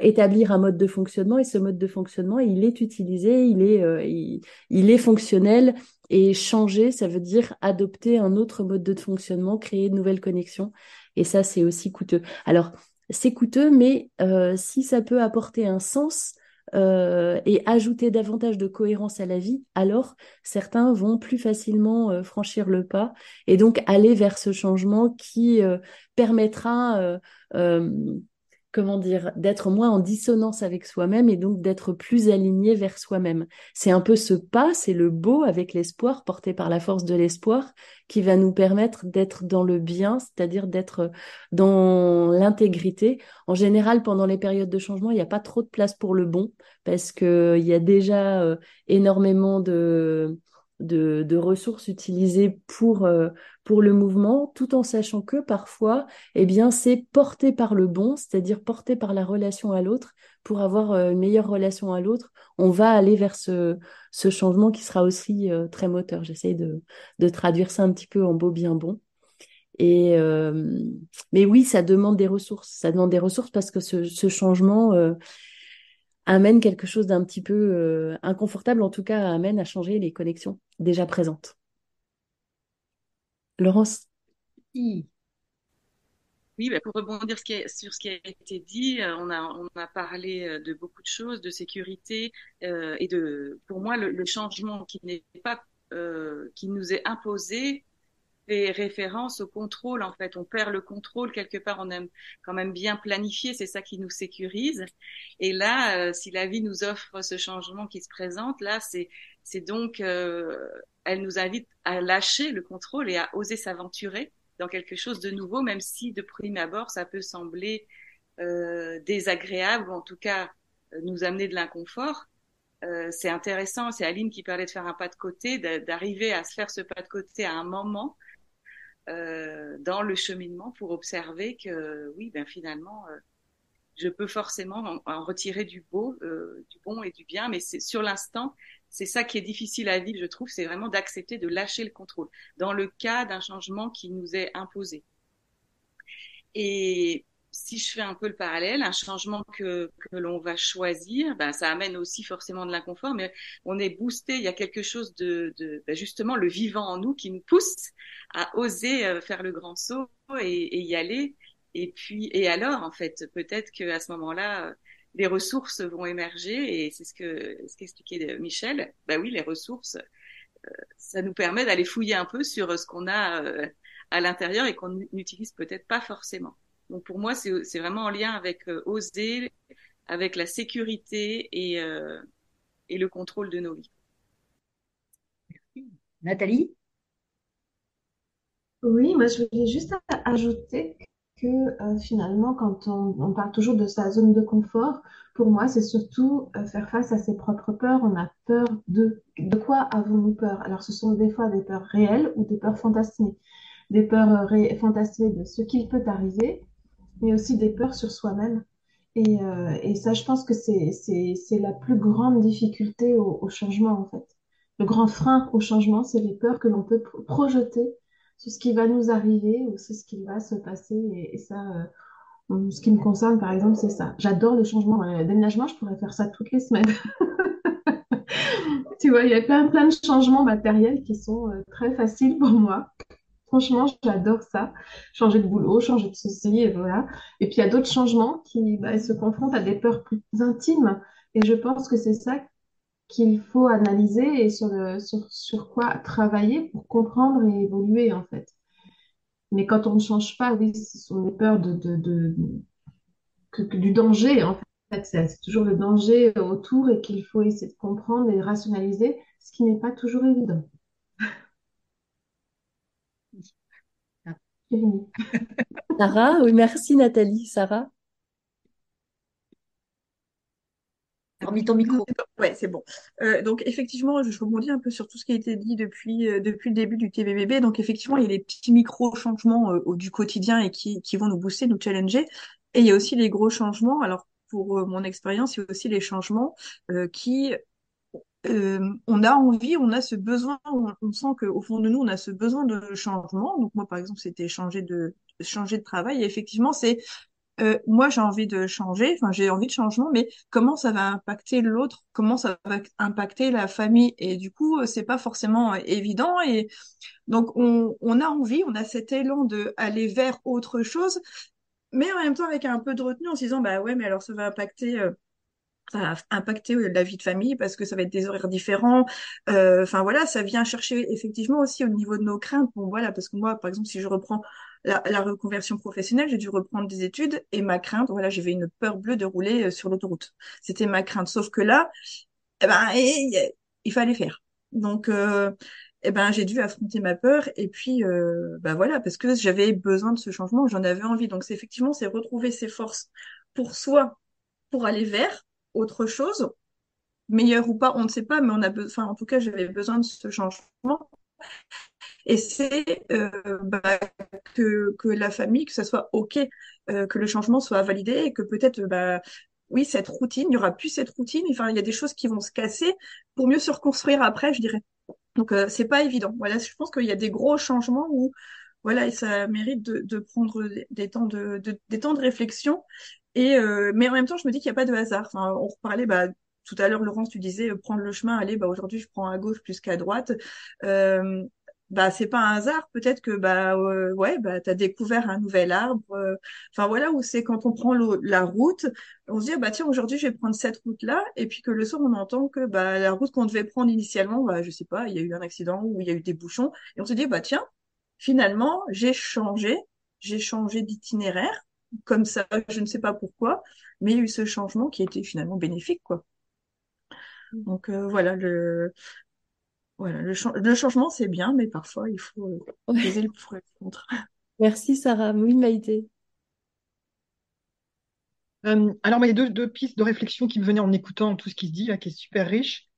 établir un mode de fonctionnement et ce mode de fonctionnement, il est utilisé, il est, il est fonctionnel. Et changer, ça veut dire adopter un autre mode de fonctionnement, créer de nouvelles connexions. Et ça, c'est aussi coûteux. Alors, c'est coûteux, mais euh, si ça peut apporter un sens euh, et ajouter davantage de cohérence à la vie, alors certains vont plus facilement euh, franchir le pas et donc aller vers ce changement qui permettra comment dire, d'être moins en dissonance avec soi-même et donc d'être plus aligné vers soi-même. C'est un peu ce pas, c'est le beau avec l'espoir, porté par la force de l'espoir, qui va nous permettre d'être dans le bien, c'est-à-dire d'être dans l'intégrité. En général, pendant les périodes de changement, il n'y a pas trop de place pour le bon, parce qu'il y a déjà euh, énormément de de, ressources utilisées pour, euh, pour le mouvement, tout en sachant que parfois, eh bien, c'est porté par le bon, c'est-à-dire porté par la relation à l'autre. Pour avoir euh, une meilleure relation à l'autre, on va aller vers ce, ce changement qui sera aussi euh, très moteur. J'essaye de, de traduire ça un petit peu en beau bien bon. Et mais oui, ça demande des ressources. Ça demande des ressources parce que ce, ce changement, amène quelque chose d'un petit peu euh, inconfortable, en tout cas amène à changer les connexions déjà présentes. Laurence Oui, bah, pour rebondir sur ce qui a été dit, euh, on, a, on a parlé euh, de beaucoup de choses, de sécurité et de, pour moi, le, changement qui n'est pas, qui nous est imposé fait référence au contrôle. En fait, on perd le contrôle quelque part. On aime quand même bien planifier. C'est ça qui nous sécurise. Et là, euh, si la vie nous offre ce changement qui se présente, là, c'est c'est donc, euh, elle nous invite à lâcher le contrôle et à oser s'aventurer dans quelque chose de nouveau, même si de prime abord ça peut sembler euh, désagréable ou en tout cas nous amener de l'inconfort. Euh, c'est intéressant, c'est Aline qui parlait de faire un pas de côté, d'arriver à se faire ce pas de côté à un moment euh, dans le cheminement pour observer que oui, ben finalement, euh, je peux forcément en, retirer du beau, euh, du bon et du bien, mais c'est sur l'instant, c'est ça qui est difficile à vivre, je trouve, c'est vraiment d'accepter de lâcher le contrôle dans le cas d'un changement qui nous est imposé. Et si je fais un peu le parallèle, un changement que, que l'on va choisir, ben, ça amène aussi forcément de l'inconfort, mais on est boosté, il y a quelque chose de, de ben justement le vivant en nous qui nous pousse à oser euh, faire le grand saut et, y aller. Et puis, et alors, en fait, peut-être que à ce moment-là, les ressources vont émerger et c'est ce que ce qu'expliquait Michel. Ben oui, les ressources, euh, ça nous permet d'aller fouiller un peu sur ce qu'on a euh, à l'intérieur et qu'on n'utilise peut-être pas forcément. Donc pour moi, c'est vraiment en lien avec euh, oser, avec la sécurité et, euh, et le contrôle de nos vies. Nathalie? Oui, moi je voulais juste ajouter que euh, finalement, quand on, on, parle toujours de sa zone de confort, pour moi, c'est surtout faire face à ses propres peurs. On a peur de, de quoi avons-nous peur? Alors, ce sont des fois des peurs réelles ou des peurs fantasmées. Des peurs fantasmées de ce qu'il peut arriver mais aussi des peurs sur soi-même. Et, euh, et, ça, je pense que c'est la plus grande difficulté au, changement, en fait. Le grand frein au changement, c'est les peurs que l'on peut projeter sur ce qui va nous arriver ou sur ce qui va se passer. Et, ça, euh, ce qui me concerne, par exemple, c'est ça. J'adore le changement. Le déménagement, je pourrais faire ça toutes les semaines. tu vois, il y a plein, plein de changements matériels qui sont euh, très faciles pour moi. Franchement, j'adore ça. Changer de boulot, changer de ceci, et voilà. Et puis, il y a d'autres changements qui bah, se confrontent à des peurs plus intimes. Et je pense que c'est ça qu'il faut analyser et sur, quoi travailler pour comprendre et évoluer, en fait. Mais quand on ne change pas, oui, ce sont des peurs de, de, de que, du danger, en fait. C'est toujours le danger autour et qu'il faut essayer de comprendre et rationaliser, ce qui n'est pas toujours évident. Sarah, oui, merci Nathalie. Sarah? Remis ton micro. Ouais, c'est bon. Euh, donc effectivement, je rebondis un peu sur tout ce qui a été dit depuis euh, depuis le début du TVBB. Donc effectivement, il y a les petits micro changements euh, du quotidien et qui qui vont nous booster, nous challenger. Et il y a aussi les gros changements. Alors pour euh, mon expérience, il y a aussi les changements euh, qui euh, on a envie, on a ce besoin, on, on sent qu'au fond de nous, on a ce besoin de changement. Donc moi, par exemple, c'était changer de changer de travail. Et effectivement, c'est euh, moi, j'ai envie de changer, enfin, j'ai envie de changement, mais comment ça va impacter l'autre? Comment ça va impacter la famille? Et du coup, euh, c'est pas forcément euh, évident. Et donc, on, on a envie, on a cet élan de aller vers autre chose, mais en même temps avec un peu de retenue en se disant, bah ouais, mais alors ça va impacter. euh, ça va impacter euh, la vie de famille parce que ça va être des horaires différents. Euh, Enfin voilà, ça vient chercher effectivement aussi au niveau de nos craintes. Bon voilà, parce que moi, par exemple, si je reprends la, reconversion professionnelle, j'ai dû reprendre des études et ma crainte, voilà, j'avais une peur bleue de rouler euh, sur l'autoroute. C'était ma crainte. Sauf que là, eh ben, il fallait faire. Donc, euh, eh ben, j'ai dû affronter ma peur et puis, euh, bah voilà, parce que j'avais besoin de ce changement, j'en avais envie. Donc, c'est effectivement, c'est retrouver ses forces pour soi, pour aller vers autre chose, meilleur ou pas, on ne sait pas, mais on a besoin, en tout cas, j'avais besoin de ce changement. Et c'est euh, bah, que, que la famille, que ça soit OK, euh, que le changement soit validé et que peut-être, bah, oui, cette routine, il n'y aura plus cette routine. Enfin, il y a des choses qui vont se casser pour mieux se reconstruire après, je dirais. Donc, euh, c'est pas évident. Voilà, je pense qu'il y a des gros changements où, voilà, et ça mérite de, de prendre des temps de, de- des temps de réflexion. Et euh, mais en même temps, je me dis qu'il n'y a pas de hasard. Enfin, on reparlait, bah, tout à l'heure, Laurence, tu disais euh, prendre le chemin, allez, bah aujourd'hui, je prends à gauche plus qu'à droite. Euh, bah, c'est pas un hasard. Peut-être que bah euh, ouais, bah t'as découvert un nouvel arbre. euh, Enfin voilà, où c'est quand on prend la route, on se dit ah, bah tiens, aujourd'hui, je vais prendre cette route-là, et puis que le soir, on entend que bah la route qu'on devait prendre initialement, bah je sais pas, il y a eu un accident ou il y a eu des bouchons, et on se dit bah tiens, finalement, j'ai changé, j'ai changé d'itinéraire comme ça, je ne sais pas pourquoi, mais il y a eu ce changement qui était finalement bénéfique, quoi. Donc euh, voilà, le, voilà, le, cha- le changement c'est bien, mais parfois il faut euh, Ouais. peser le pour et le contre. Merci Sarah. Oui, Maïté. Euh, alors, il y a deux, deux pistes de réflexion qui me venaient en écoutant tout ce qui se dit, là, qui est super riche.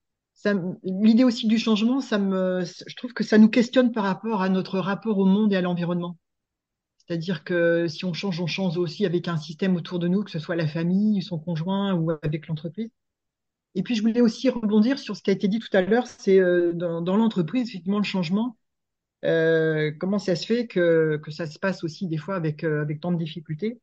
L'idée aussi du changement, ça me, je trouve que ça nous questionne par rapport à notre rapport au monde et à l'environnement. C'est-à-dire que si on change, on change aussi avec un système autour de nous, que ce soit la famille, son conjoint ou avec l'entreprise. Et puis, je voulais aussi rebondir sur ce qui a été dit tout à l'heure, c'est euh, dans, l'entreprise, effectivement, le changement. Euh, comment ça se fait que, ça se passe aussi des fois avec, euh, tant de difficultés?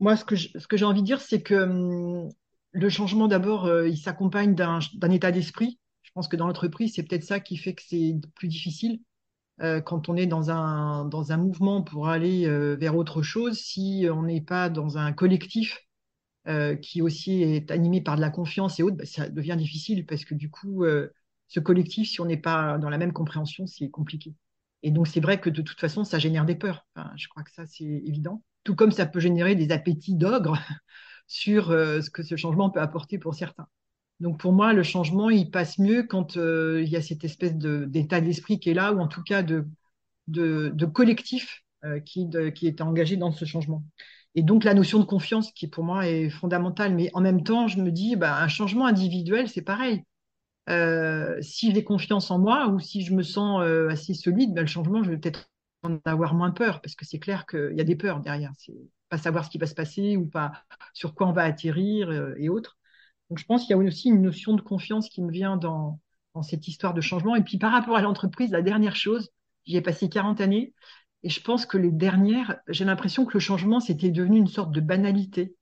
Moi, ce que j'ai envie de dire, c'est que hum, le changement, d'abord, il s'accompagne d'un état d'esprit. Je pense que dans l'entreprise, c'est peut-être ça qui fait que c'est plus difficile euh, quand on est dans un, dans un mouvement pour aller euh, vers autre chose, si on n'est pas dans un collectif euh, qui aussi est animé par de la confiance et autres, bah, ça devient difficile parce que du coup, euh, ce collectif, si on n'est pas dans la même compréhension, c'est compliqué. Et donc, c'est vrai que de toute façon, ça génère des peurs. Enfin, je crois que ça, c'est évident. Tout comme ça peut générer des appétits d'ogre sur euh, ce que ce changement peut apporter pour certains. Donc, pour moi, le changement, il passe mieux quand euh, il y a cette espèce d'état d'esprit qui est là, ou en tout cas de, collectif euh, qui, est engagé dans ce changement. Et donc la notion de confiance qui pour moi est fondamentale. Mais en même temps, je me dis, bah, un changement individuel, c'est pareil. Euh, si j'ai confiance en moi ou si je me sens assez solide, bah, le changement, je vais peut-être en avoir moins peur parce que c'est clair qu'il y a des peurs derrière. C'est pas savoir ce qui va se passer ou pas sur quoi on va atterrir et autres. Donc je pense qu'il y a aussi une notion de confiance qui me vient dans, cette histoire de changement. Et puis par rapport à l'entreprise, la dernière chose, j'y ai passé 40 années et je pense que les dernières, j'ai l'impression que le changement, c'était devenu une sorte de banalité.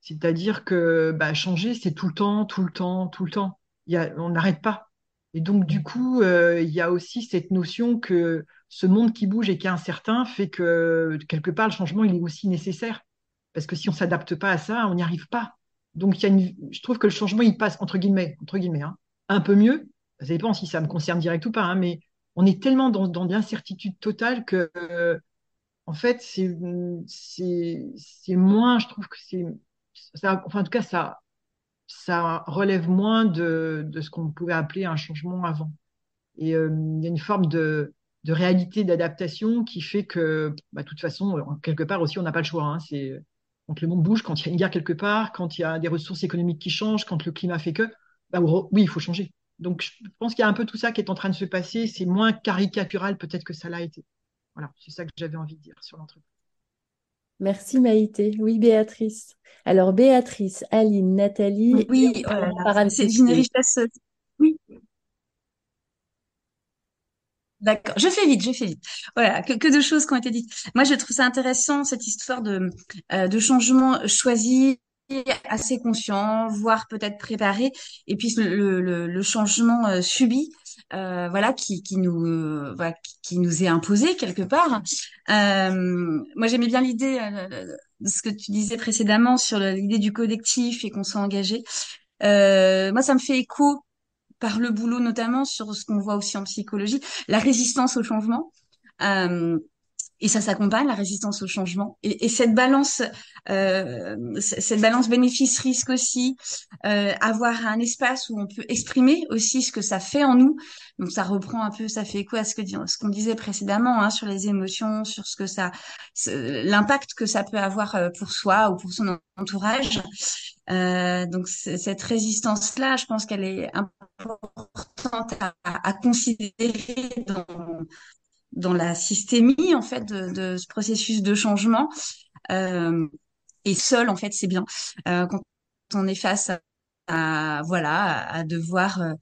C'est-à-dire que bah, changer, c'est tout le temps, tout le temps, tout le temps. Y a, on n'arrête pas. Et donc, du coup, euh, il y a aussi cette notion que ce monde qui bouge et qui est incertain fait que, quelque part, le changement, il est aussi nécessaire. Parce que si on s'adapte pas à ça, on n'y arrive pas. Donc, y a une, je trouve que le changement, il passe, entre guillemets, entre guillemets, hein, un peu mieux. Ça dépend si ça me concerne direct ou pas, hein, mais on est tellement dans, dans l'incertitude totale que, euh, en fait, c'est, moins, je trouve que c'est, enfin, en tout cas, ça, ça relève moins de, de ce qu'on pouvait appeler un changement avant. Et euh, il y a une forme de, de réalité, d'adaptation qui fait que, bah, de toute façon, quelque part aussi, on n'a pas le choix. Hein. c'est quand le monde bouge, quand il y a une guerre quelque part, quand il y a des ressources économiques qui changent, quand le climat fait que, bah, oui, il faut changer. Donc, je pense qu'il y a un peu tout ça qui est en train de se passer. C'est moins caricatural peut-être que ça l'a été. Voilà, c'est ça que j'avais envie de dire sur l'entreprise. Merci Maïté. Oui, Béatrice. Alors, Béatrice, Aline, Nathalie. Oui, c'est une richesse. Oui. D'accord. Je fais vite, je fais vite. Voilà, que, que de choses qui ont été dites. Moi, je trouve ça intéressant, cette histoire de, euh, de changement choisi assez conscient, voire peut-être préparé, et puis le, le, le changement euh, subi, euh, voilà, qui, qui nous, euh, voilà, qui, nous est imposé quelque part. Euh, moi, j'aimais bien l'idée de ce que tu disais précédemment sur l'idée du collectif et qu'on soit engagé. moi, ça me fait écho par le boulot notamment sur ce qu'on voit aussi en psychologie, la résistance au changement. Euh, et ça s'accompagne la résistance au changement. Et, et cette balance euh, cette balance bénéfice risque aussi euh, avoir un espace où on peut exprimer aussi ce que ça fait en nous. Donc ça reprend un peu ça fait écho à ce que ce qu'on disait précédemment hein, sur les émotions sur ce que ça l'impact que ça peut avoir euh, pour soi ou pour son entourage. Euh, donc cette résistance là je pense qu'elle est importante à, à considérer dans dans la systémie en fait de, de ce processus de changement. Euh, et seul en fait c'est bien euh, quand on est face à, voilà à, devoir euh,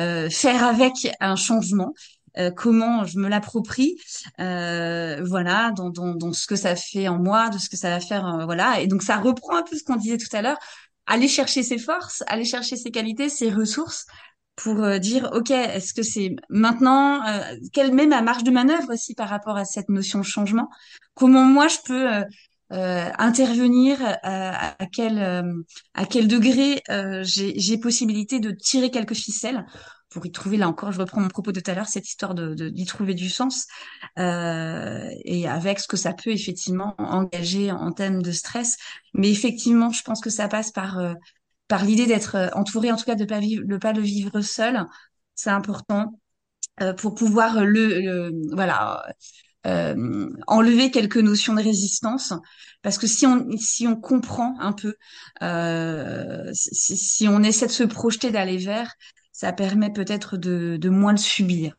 euh, faire avec un changement. Euh, comment je me l'approprie, voilà, dans, dans, dans, ce que ça fait en moi, de ce que ça va faire, voilà. Et donc ça reprend un peu ce qu'on disait tout à l'heure, aller chercher ses forces, aller chercher ses qualités, ses ressources, pour euh, dire ok est-ce que c'est maintenant euh, quelle met ma marge de manœuvre aussi par rapport à cette notion de changement? Comment moi je peux euh, euh intervenir à quel à quel degré j'ai possibilité de tirer quelques ficelles pour y trouver là encore je reprends mon propos de tout à l'heure cette histoire de d'y trouver du sens et avec ce que ça peut effectivement engager en thème de stress. Mais effectivement je pense que ça passe par par l'idée d'être euh, entouré, en tout cas de pas vivre, de pas le vivre seul. C'est important euh, pour pouvoir le, voilà euh, enlever quelques notions de résistance. Parce que si on si on comprend un peu euh, si, si, on essaie de se projeter d'aller vers ça permet peut-être de, de moins le subir.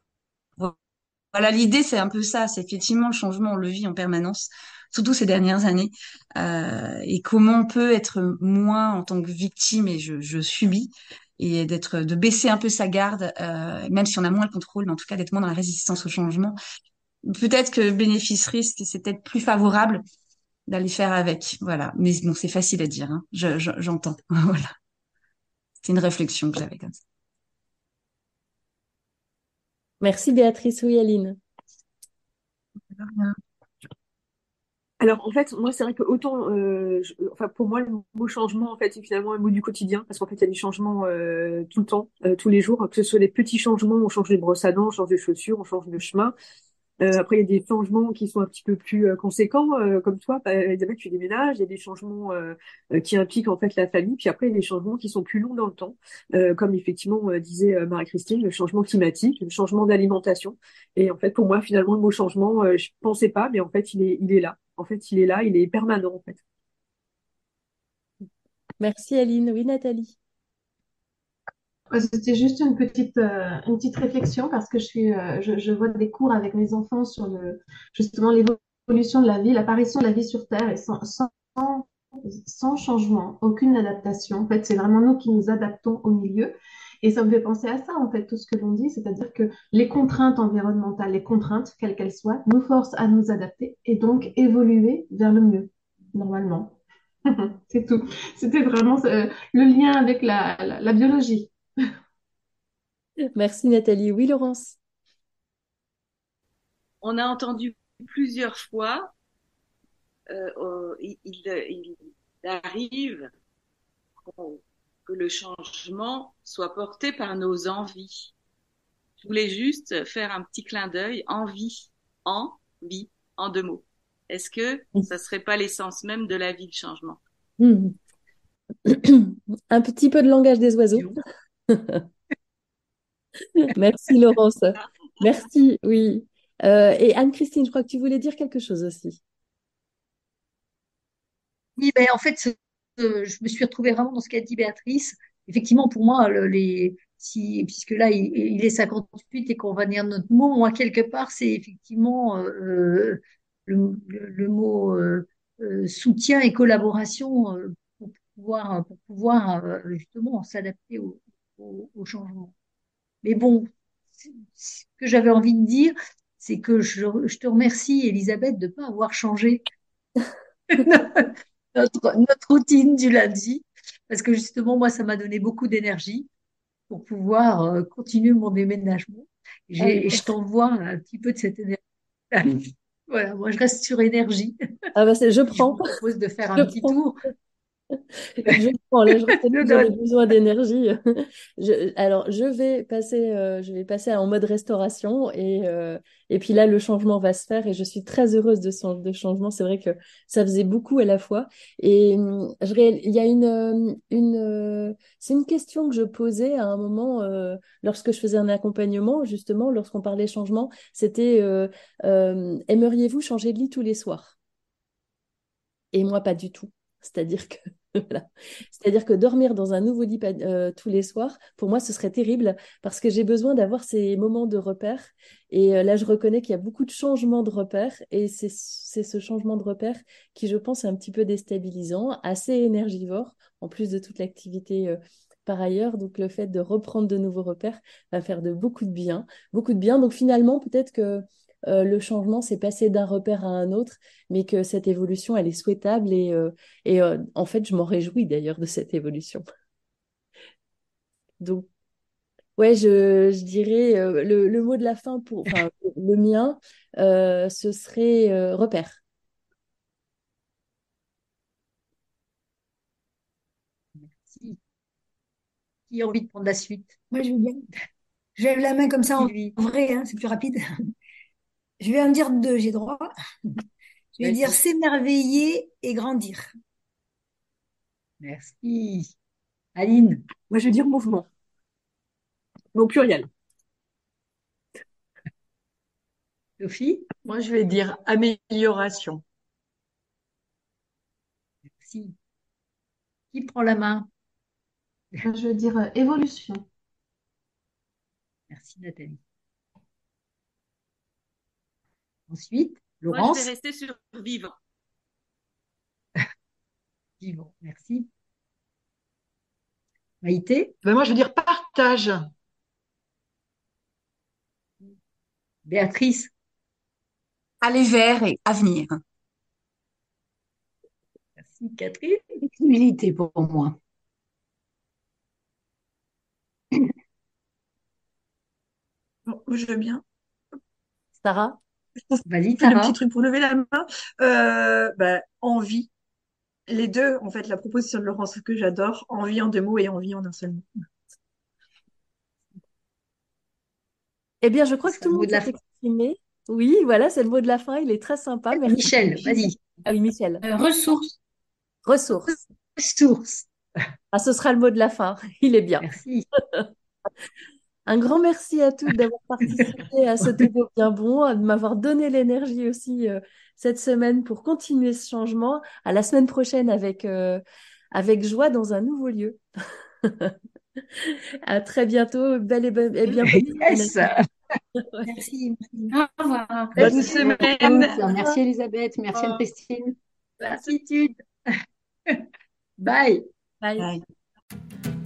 Voilà l'idée c'est un peu ça. C'est effectivement le changement on le vit en permanence surtout ces dernières années, euh, et comment on peut être moins en tant que victime et je, je subis et d'être de baisser un peu sa garde, euh, même si on a moins le contrôle, mais en tout cas d'être moins dans la résistance au changement. Peut-être que bénéfice-risque, c'est peut-être plus favorable d'aller faire avec. Voilà. Mais bon, c'est facile à dire. Hein. J'entends. voilà. C'est une réflexion que j'avais comme ça. Merci Béatrice. Oui, Aline. Alors en fait, moi c'est vrai que autant, euh, enfin pour moi le mot changement en fait c'est finalement un mot du quotidien parce qu'en fait il y a des changements euh, tout le temps, euh, tous les jours, que ce soit les petits changements, on change les brosses à dents, on change les chaussures, on change de chemin. après il y a des changements qui sont un petit peu plus conséquents, comme toi, bah, Elisabeth, tu déménages, il y a des changements qui impliquent en fait la famille, puis après il y a des changements qui sont plus longs dans le temps, comme effectivement disait Marie-Christine, le changement climatique, le changement d'alimentation. Et en fait pour moi finalement le mot changement, je pensais pas, mais en fait il est il est là. En fait, il est là, il est permanent, en fait. Merci Aline. Oui, Nathalie. C'était juste une petite, euh, une petite réflexion parce que je, suis, euh, je, vois des cours avec mes enfants sur le, justement l'évolution de la vie, l'apparition de la vie sur Terre et sans, sans changement, aucune adaptation. En fait, c'est vraiment nous qui nous adaptons au milieu. Et ça me fait penser à ça, en fait, tout ce que l'on dit, c'est-à-dire que les contraintes environnementales, les contraintes, quelles qu'elles soient, nous forcent à nous adapter et donc évoluer vers le mieux, normalement. C'est tout. C'était vraiment euh, le lien avec la, la, biologie. Merci Nathalie. Oui, Laurence. On a entendu plusieurs fois, euh, il, il, arrive que le changement soit porté par nos envies. Je voulais juste faire un petit clin d'œil, envie, en vie, en deux mots. Est-ce que ça serait pas l'essence même de la vie, le changement? Hmm. Un petit peu de langage des oiseaux. Merci Laurence. Merci, oui. Euh, et Anne-Christine, je crois que tu voulais dire quelque chose aussi. Oui, ben, en fait, je me suis retrouvée vraiment dans ce qu'a dit Béatrice. Effectivement, pour moi, les, si, puisque là, il, est 58 et qu'on va dire notre mot, moi, quelque part, c'est effectivement euh, le, mot euh, euh, soutien et collaboration pour pouvoir, pour pouvoir justement s'adapter au, au, changement. Mais bon, ce que j'avais envie de dire, c'est que je, je, te remercie, Elisabeth, de ne pas avoir changé notre, notre routine du lundi, parce que justement, moi, ça m'a donné beaucoup d'énergie pour pouvoir euh, continuer mon déménagement. Et, je t'envoie un petit peu de cette énergie. voilà, moi, je reste sur énergie. Ah bah je prends. Je vous propose de faire un petit tour je prends là, je besoin d'énergie. alors, je vais passer, euh, je vais passer en mode restauration et euh, et puis là, le changement va se faire et je suis très heureuse de ce de changement. C'est vrai que ça faisait beaucoup à la fois et hum, je, il y a une euh, une c'est une question que je posais à un moment lorsque je faisais un accompagnement justement lorsqu'on parlait changement, c'était aimeriez-vous changer de lit tous les soirs? Et moi, pas du tout. C'est-à-dire que dormir dans un nouveau lit euh, tous les soirs, pour moi, ce serait terrible parce que j'ai besoin d'avoir ces moments de repère. Et euh, là, je reconnais qu'il y a beaucoup de changements de repères et c'est ce changement de repère qui, je pense, est un petit peu déstabilisant, assez énergivore, en plus de toute l'activité. Euh, par ailleurs, donc le fait de reprendre de nouveaux repères va faire de beaucoup de bien, beaucoup de bien. Donc finalement, peut-être que euh, le changement, c'est passer d'un repère à un autre, mais que cette évolution, elle est souhaitable et, euh, et euh, en fait, je m'en réjouis d'ailleurs de cette évolution. Donc, ouais, je, je dirais le, le, mot de la fin pour, le mien, ce serait repère. Merci. Qui a envie de prendre la suite? Moi, je veux bien. Je lève la main comme ça en vrai, hein, c'est plus rapide. Je vais en dire deux, j'ai droit. Je vais dire s'émerveiller et grandir. Merci. Aline. Moi, je vais dire mouvement. Mais au pluriel. Sophie. Moi, je vais dire amélioration. Merci. Qui prend la main? Je vais dire euh, évolution. Merci Nathalie. Ensuite, Laurence. Moi, je vais rester sur vivant. vivant, merci. Maïté ben Moi, je veux dire partage. Béatrice Aller vers et avenir. Merci Catherine. Humilité pour moi. Bon, je veux bien. Sarah Vas-y, un petit truc pour lever la main. Euh, bah, envie. Les deux, en fait, la proposition de Laurence que j'adore, envie en deux mots et envie en un seul mot. Eh bien, je crois que tout le monde s'est exprimé. Oui, voilà, c'est le mot de la fin. Il est très sympa. Merci. Michel, vas-y. Ah oui, Michel. Euh, ressources. Ressources. Ressources. Ah, ce sera le mot de la fin. Il est bien. Merci. Un grand merci à toutes d'avoir participé à ce débat bien bon, de m'avoir donné l'énergie aussi euh, cette semaine pour continuer ce changement. À la semaine prochaine avec, euh, avec joie dans un nouveau lieu. à très bientôt. Belle et, et bien. Yes. merci. Au revoir. Bonne semaine. Merci Elisabeth. Merci Anne-Christine. Gratitude. Bye. Bye. Bye.